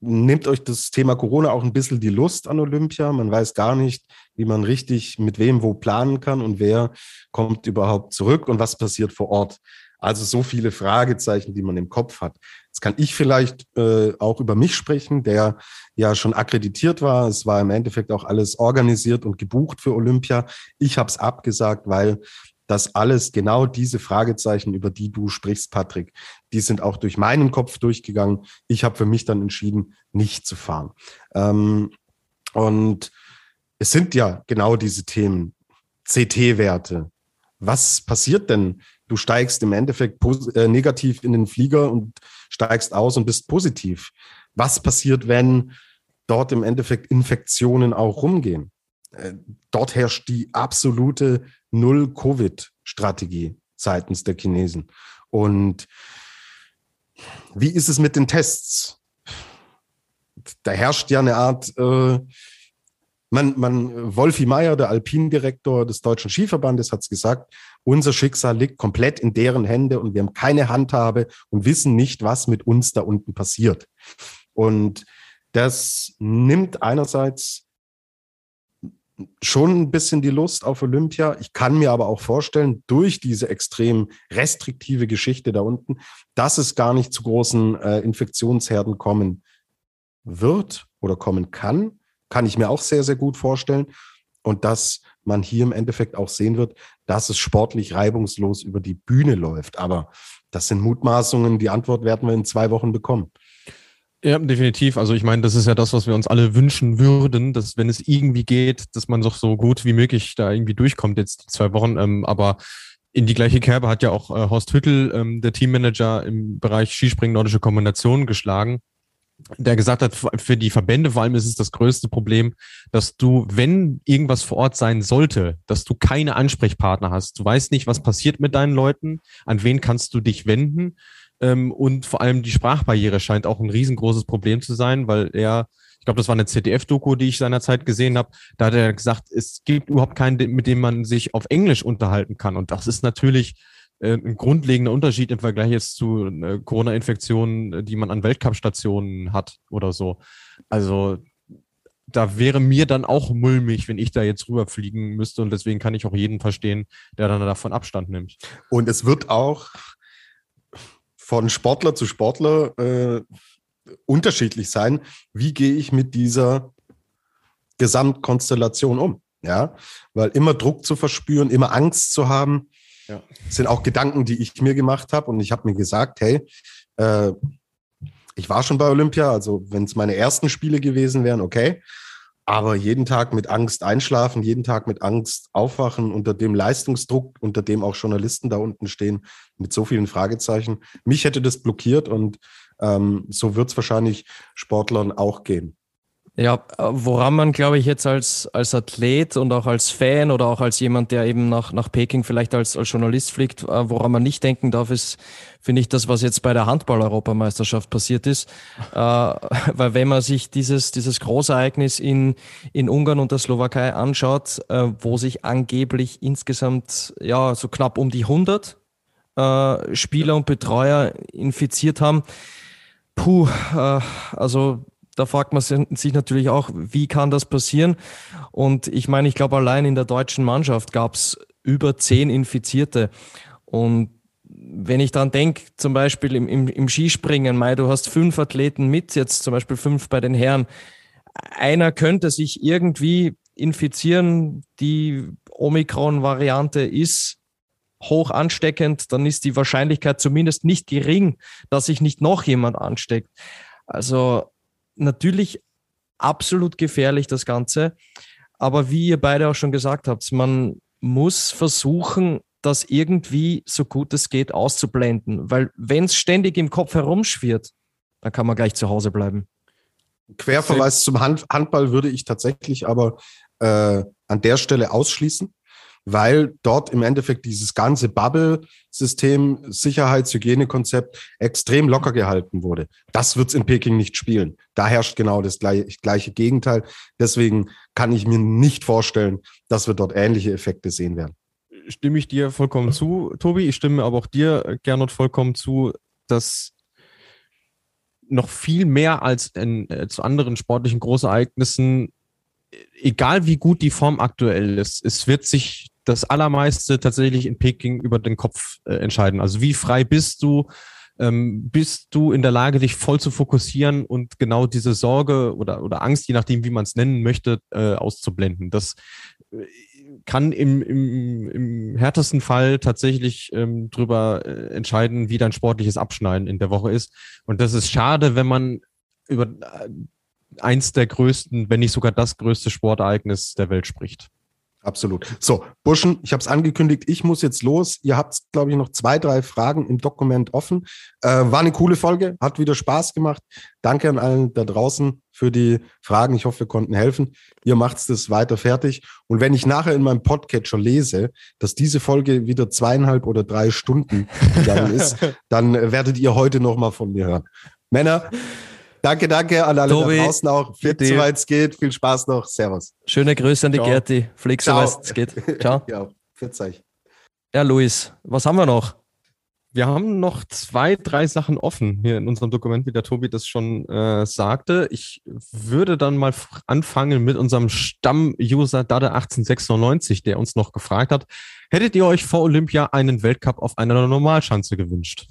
nimmt euch das Thema Corona auch ein bisschen die Lust an Olympia? Man weiß gar nicht, wie man richtig mit wem wo planen kann und wer kommt überhaupt zurück und was passiert vor Ort. Also so viele Fragezeichen, die man im Kopf hat. Jetzt kann ich vielleicht äh, auch über mich sprechen, der ja schon akkreditiert war. Es war im Endeffekt auch alles organisiert und gebucht für Olympia. Ich habe es abgesagt, weil das alles genau diese Fragezeichen, über die du sprichst, Patrick, die sind auch durch meinen Kopf durchgegangen. Ich habe für mich dann entschieden, nicht zu fahren. Ähm, und es sind ja genau diese Themen, CT-Werte. Was passiert denn? Du steigst im Endeffekt äh, negativ in den Flieger und steigst aus und bist positiv. Was passiert, wenn dort im Endeffekt Infektionen auch rumgehen? Äh, dort herrscht die absolute Null-Covid-Strategie seitens der Chinesen. Und wie ist es mit den Tests? Da herrscht ja eine Art, äh, man, man, Wolfi Meyer, der Alpindirektor des Deutschen Skiverbandes, hat es gesagt, unser Schicksal liegt komplett in deren Hände und wir haben keine Handhabe und wissen nicht, was mit uns da unten passiert. Und das nimmt einerseits schon ein bisschen die Lust auf Olympia. Ich kann mir aber auch vorstellen, durch diese extrem restriktive Geschichte da unten, dass es gar nicht zu großen äh, Infektionsherden kommen wird oder kommen kann. Kann ich mir auch sehr, sehr gut vorstellen. Und dass man hier im Endeffekt auch sehen wird, dass es sportlich reibungslos über die Bühne läuft. Aber das sind Mutmaßungen. Die Antwort werden wir in zwei Wochen bekommen. Ja, definitiv. Also ich meine, das ist ja das, was wir uns alle wünschen würden, dass wenn es irgendwie geht, dass man doch so gut wie möglich da irgendwie durchkommt jetzt die zwei Wochen. Ähm, aber in die gleiche Kerbe hat ja auch äh, Horst Hüttel, ähm, der Teammanager im Bereich Skispringen nordische Kombination geschlagen, der gesagt hat, für die Verbände vor allem ist es das größte Problem, dass du, wenn irgendwas vor Ort sein sollte, dass du keine Ansprechpartner hast. Du weißt nicht, was passiert mit deinen Leuten, an wen kannst du dich wenden. Ähm, und vor allem die Sprachbarriere scheint auch ein riesengroßes Problem zu sein, weil er, ich glaube, das war eine ZDF-Doku, die ich seinerzeit gesehen habe, da hat er gesagt, es gibt überhaupt keinen, mit dem man sich auf Englisch unterhalten kann. Und das ist natürlich ein grundlegender Unterschied im Vergleich jetzt zu äh, Corona-Infektionen, die man an Weltcup-Stationen hat oder so. Also da wäre mir dann auch mulmig, wenn ich da jetzt rüberfliegen müsste. Und deswegen kann ich auch jeden verstehen, der dann davon Abstand nimmt. Und es wird auch von Sportler zu Sportler äh, unterschiedlich sein. Wie gehe ich mit dieser Gesamtkonstellation um? Ja, weil immer Druck zu verspüren, immer Angst zu haben, ja. sind auch Gedanken, die ich mir gemacht habe. Und ich habe mir gesagt, hey, äh, ich war schon bei Olympia, also wenn es meine ersten Spiele gewesen wären, okay. Aber jeden Tag mit Angst einschlafen, jeden Tag mit Angst aufwachen, unter dem Leistungsdruck, unter dem auch Journalisten da unten stehen, mit so vielen Fragezeichen. Mich hätte das blockiert und ähm, so wird es wahrscheinlich Sportlern auch gehen. Ja, woran man, glaube ich, jetzt als, als Athlet und auch als Fan oder auch als jemand, der eben nach, nach Peking vielleicht als, als Journalist fliegt, äh, woran man nicht denken darf, ist, finde ich, das, was jetzt bei der Handball-Europameisterschaft passiert ist. Äh, weil wenn man sich dieses, dieses Großereignis in, in Ungarn und der Slowakei anschaut, äh, wo sich angeblich insgesamt ja so knapp um die 100 äh, Spieler und Betreuer infiziert haben, puh, äh, also da fragt man sich natürlich auch, wie kann das passieren? Und ich meine, ich glaube, allein in der deutschen Mannschaft gab es über zehn Infizierte. Und wenn ich daran denke, zum Beispiel im, im, im Skispringen, Mai, du hast fünf Athleten mit, jetzt zum Beispiel fünf bei den Herren. Einer könnte sich irgendwie infizieren, die Omikron-Variante ist hoch ansteckend, dann ist die Wahrscheinlichkeit zumindest nicht gering, dass sich nicht noch jemand ansteckt. Also natürlich absolut gefährlich, das Ganze. Aber wie ihr beide auch schon gesagt habt, man muss versuchen, das irgendwie so gut es geht auszublenden. Weil wenn es ständig im Kopf herumschwirrt, dann kann man gleich zu Hause bleiben. Querverweis zum Hand Handball würde ich tatsächlich aber äh, an der Stelle ausschließen, weil dort im Endeffekt dieses ganze Bubble-System, Sicherheits-Hygienekonzept extrem locker gehalten wurde. Das wird es in Peking nicht spielen. Da herrscht genau das gleiche, Gegenteil. Deswegen kann ich mir nicht vorstellen, dass wir dort ähnliche Effekte sehen werden. Stimme ich dir vollkommen zu, Tobi. Ich stimme aber auch dir, Gernot, vollkommen zu, dass noch viel mehr als in, äh, zu anderen sportlichen Großereignissen, egal wie gut die Form aktuell ist, es wird sich das Allermeiste tatsächlich in Peking über den Kopf äh, entscheiden. Also wie frei bist du? Ähm, bist du in der Lage, dich voll zu fokussieren und genau diese Sorge oder, oder Angst, je nachdem, wie man es nennen möchte, äh, auszublenden? Das äh, kann im, im, im härtesten Fall tatsächlich ähm, drüber äh, entscheiden, wie dein sportliches Abschneiden in der Woche ist. Und das ist schade, wenn man über äh, eins der größten, wenn nicht sogar das größte Sportereignis der Welt spricht. Absolut. So, Burschen, ich habe es angekündigt, ich muss jetzt los. Ihr habt, glaube ich, noch zwei, drei Fragen im Dokument offen. Äh, war eine coole Folge, hat wieder Spaß gemacht. Danke an allen da draußen für die Fragen. Ich hoffe, wir konnten helfen. Ihr macht es weiter fertig. Und wenn ich nachher in meinem Podcatcher lese, dass diese Folge wieder zweieinhalb oder drei Stunden gegangen ist, dann werdet ihr heute nochmal von mir hören. Männer, Danke, danke an alle Tobi, da draußen auch. Fit, soweit es geht. Viel Spaß noch. Servus. Schöne Grüße an die Ciao. Gerti. Flieg, soweit es geht. Ciao. ja, fit euch. Ja, Luis, was haben wir noch? Wir haben noch zwei, drei Sachen offen hier in unserem Dokument, wie der Tobi das schon äh, sagte. Ich würde dann mal anfangen mit unserem Stamm-User Dade1896, der uns noch gefragt hat, hättet ihr euch vor Olympia einen Weltcup auf einer Normalschanze gewünscht?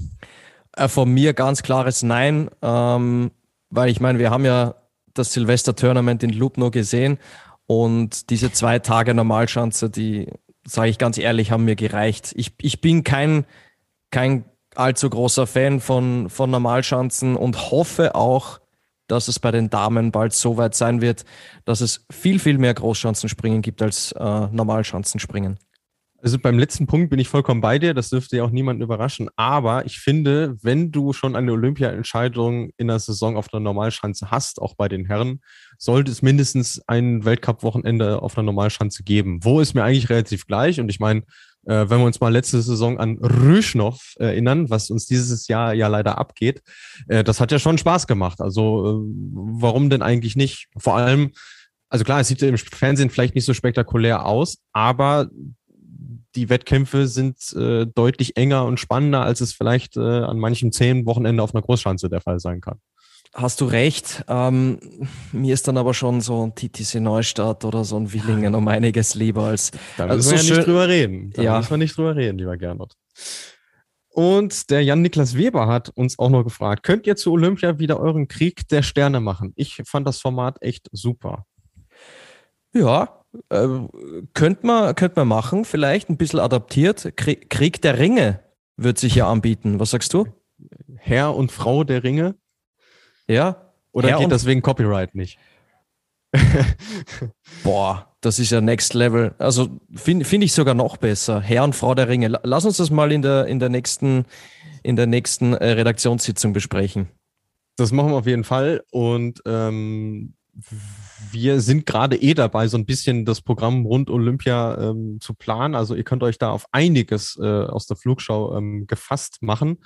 Äh, von mir ganz klares Nein. Ähm, weil ich meine, wir haben ja das Silvester-Tournament in Lubno gesehen und diese zwei Tage Normalschanze, die, sage ich ganz ehrlich, haben mir gereicht. Ich, ich bin kein, kein allzu großer Fan von, von Normalschanzen und hoffe auch, dass es bei den Damen bald so weit sein wird, dass es viel, viel mehr Großschanzenspringen gibt als äh, Normalschanzenspringen. Also beim letzten Punkt bin ich vollkommen bei dir, das dürfte ja auch niemanden überraschen. Aber ich finde, wenn du schon eine Olympia-Entscheidung in der Saison auf einer Normalschanze hast, auch bei den Herren, sollte es mindestens ein Weltcup-Wochenende auf einer Normalschanze geben. Wo ist mir eigentlich relativ gleich? Und ich meine, äh, wenn wir uns mal letzte Saison an Rüschnow erinnern, was uns dieses Jahr ja leider abgeht, äh, das hat ja schon Spaß gemacht. Also äh, warum denn eigentlich nicht? Vor allem, also klar, es sieht im Fernsehen vielleicht nicht so spektakulär aus, aber die Wettkämpfe sind äh, deutlich enger und spannender, als es vielleicht äh, an manchen zehn Wochenende auf einer Großschanze der Fall sein kann. Hast du recht. Ähm, mir ist dann aber schon so ein TTC Neustadt oder so ein Willingen um einiges lieber als. Da müssen also wir ja nicht drüber reden. Da ja. müssen wir nicht drüber reden, lieber Gernot. Und der Jan-Niklas Weber hat uns auch noch gefragt: Könnt ihr zu Olympia wieder euren Krieg der Sterne machen? Ich fand das Format echt super. Ja, äh, könnte man, könnt man machen, vielleicht ein bisschen adaptiert. Krieg der Ringe wird sich ja anbieten. Was sagst du? Herr und Frau der Ringe? Ja. Oder Herr geht das wegen Copyright nicht? Boah, das ist ja Next Level. Also finde find ich sogar noch besser. Herr und Frau der Ringe. Lass uns das mal in der, in der nächsten, in der nächsten äh, Redaktionssitzung besprechen. Das machen wir auf jeden Fall. Und ähm, wir sind gerade eh dabei, so ein bisschen das Programm rund Olympia ähm, zu planen. Also ihr könnt euch da auf einiges äh, aus der Flugschau ähm, gefasst machen.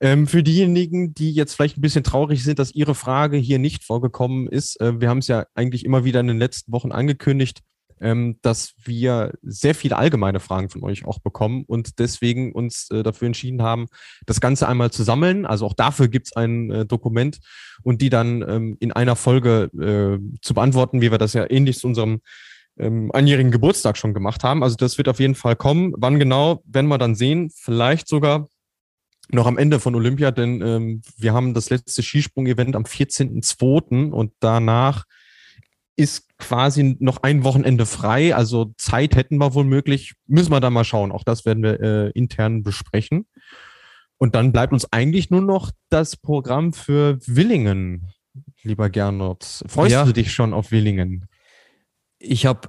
Ähm, für diejenigen, die jetzt vielleicht ein bisschen traurig sind, dass ihre Frage hier nicht vorgekommen ist, äh, wir haben es ja eigentlich immer wieder in den letzten Wochen angekündigt ähm, dass wir sehr viele allgemeine Fragen von euch auch bekommen und deswegen uns äh, dafür entschieden haben, das Ganze einmal zu sammeln. Also auch dafür gibt es ein äh, Dokument und die dann ähm, in einer Folge äh, zu beantworten, wie wir das ja ähnlich zu unserem ähm, einjährigen Geburtstag schon gemacht haben. Also das wird auf jeden Fall kommen. Wann genau, werden wir dann sehen. Vielleicht sogar noch am Ende von Olympia, denn ähm, wir haben das letzte Skisprung-Event am 14.02. und danach ist quasi noch ein Wochenende frei. Also Zeit hätten wir wohl möglich. Müssen wir da mal schauen. Auch das werden wir äh, intern besprechen. Und dann bleibt uns eigentlich nur noch das Programm für Willingen, lieber Gernot. Freust ja. du dich schon auf Willingen? Ich habe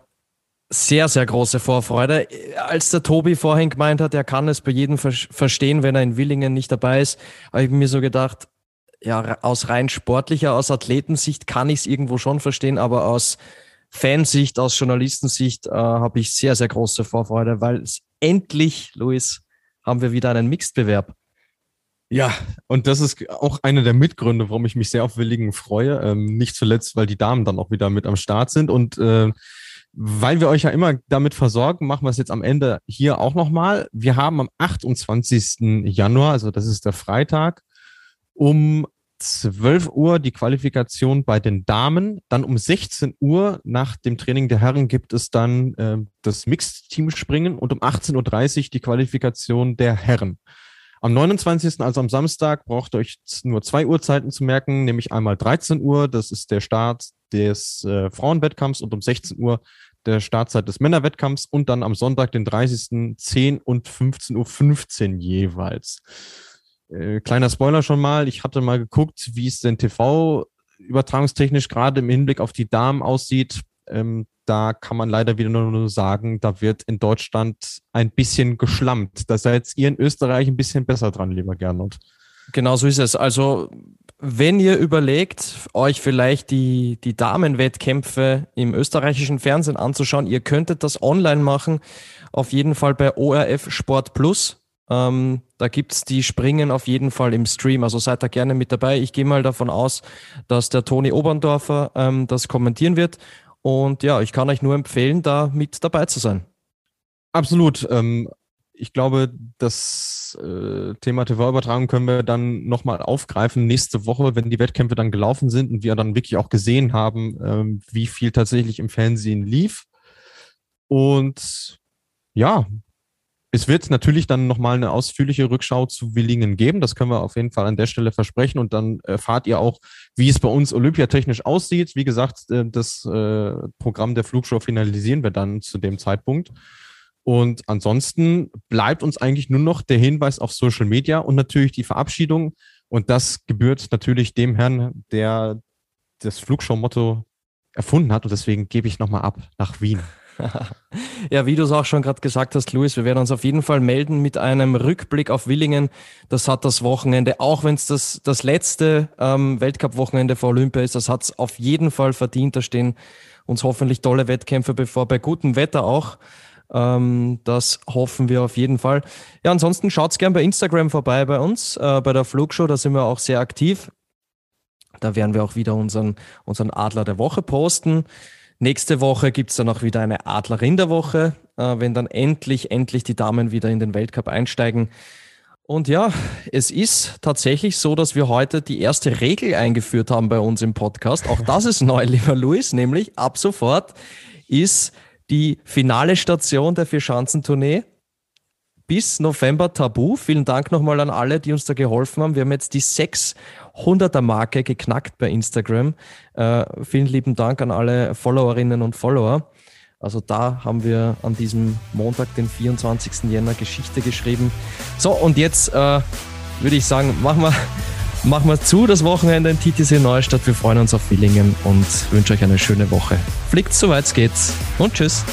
sehr, sehr große Vorfreude. Als der Tobi vorhin gemeint hat, er kann es bei jedem ver verstehen, wenn er in Willingen nicht dabei ist, habe ich mir so gedacht, ja, aus rein sportlicher, aus Athletensicht kann ich es irgendwo schon verstehen, aber aus Fansicht, aus Journalistensicht äh, habe ich sehr, sehr große Vorfreude, weil es endlich, Luis, haben wir wieder einen Mixed-Bewerb. Ja, und das ist auch einer der Mitgründe, warum ich mich sehr auf Willigen freue. Ähm, nicht zuletzt, weil die Damen dann auch wieder mit am Start sind und äh, weil wir euch ja immer damit versorgen, machen wir es jetzt am Ende hier auch nochmal. Wir haben am 28. Januar, also das ist der Freitag, um 12 Uhr die Qualifikation bei den Damen. Dann um 16 Uhr nach dem Training der Herren gibt es dann äh, das Mixed-Team-Springen und um 18.30 Uhr die Qualifikation der Herren. Am 29., also am Samstag, braucht ihr euch nur zwei Uhrzeiten zu merken, nämlich einmal 13 Uhr, das ist der Start des äh, Frauenwettkampfs und um 16 Uhr der Startzeit des Männerwettkampfs und dann am Sonntag, den 30. 10 und 15.15 Uhr 15 jeweils. Äh, kleiner Spoiler schon mal, ich hatte mal geguckt, wie es denn TV übertragungstechnisch gerade im Hinblick auf die Damen aussieht. Ähm, da kann man leider wieder nur sagen, da wird in Deutschland ein bisschen geschlampt. Da seid ihr in Österreich ein bisschen besser dran, lieber Gernot. Genau so ist es. Also, wenn ihr überlegt, euch vielleicht die, die Damenwettkämpfe im österreichischen Fernsehen anzuschauen, ihr könntet das online machen. Auf jeden Fall bei ORF Sport Plus. Ähm, da gibt's die Springen auf jeden Fall im Stream. Also seid da gerne mit dabei. Ich gehe mal davon aus, dass der Toni Oberndorfer ähm, das kommentieren wird. Und ja, ich kann euch nur empfehlen, da mit dabei zu sein. Absolut. Ähm, ich glaube, das äh, Thema TV-Übertragung können wir dann nochmal aufgreifen nächste Woche, wenn die Wettkämpfe dann gelaufen sind und wir dann wirklich auch gesehen haben, ähm, wie viel tatsächlich im Fernsehen lief. Und ja, es wird natürlich dann nochmal eine ausführliche Rückschau zu Willingen geben. Das können wir auf jeden Fall an der Stelle versprechen. Und dann erfahrt ihr auch, wie es bei uns olympiatechnisch aussieht. Wie gesagt, äh, das äh, Programm der Flugshow finalisieren wir dann zu dem Zeitpunkt. Und ansonsten bleibt uns eigentlich nur noch der Hinweis auf Social Media und natürlich die Verabschiedung. Und das gebührt natürlich dem Herrn, der das Flugshow-Motto erfunden hat. Und deswegen gebe ich nochmal ab nach Wien. Ja, wie du es auch schon gerade gesagt hast, Luis, wir werden uns auf jeden Fall melden mit einem Rückblick auf Willingen. Das hat das Wochenende, auch wenn es das, das letzte ähm, Weltcup-Wochenende vor Olympia ist, das hat es auf jeden Fall verdient. Da stehen uns hoffentlich tolle Wettkämpfe bevor, bei gutem Wetter auch. Ähm, das hoffen wir auf jeden Fall. Ja, ansonsten schaut's gern bei Instagram vorbei bei uns, äh, bei der Flugshow, da sind wir auch sehr aktiv. Da werden wir auch wieder unseren, unseren Adler der Woche posten. Nächste Woche gibt es dann auch wieder eine Adler-Rinderwoche, äh, wenn dann endlich, endlich die Damen wieder in den Weltcup einsteigen. Und ja, es ist tatsächlich so, dass wir heute die erste Regel eingeführt haben bei uns im Podcast. Auch das ist neu, lieber Luis, nämlich ab sofort ist die finale Station der Vierschanzentournee bis November tabu. Vielen Dank nochmal an alle, die uns da geholfen haben. Wir haben jetzt die sechs 100er-Marke geknackt bei Instagram. Äh, vielen lieben Dank an alle Followerinnen und Follower. Also da haben wir an diesem Montag, den 24. Jänner, Geschichte geschrieben. So, und jetzt äh, würde ich sagen, machen wir, machen wir zu das Wochenende in TTC Neustadt. Wir freuen uns auf Willingen und wünsche euch eine schöne Woche. Fliegt, soweit es geht und tschüss.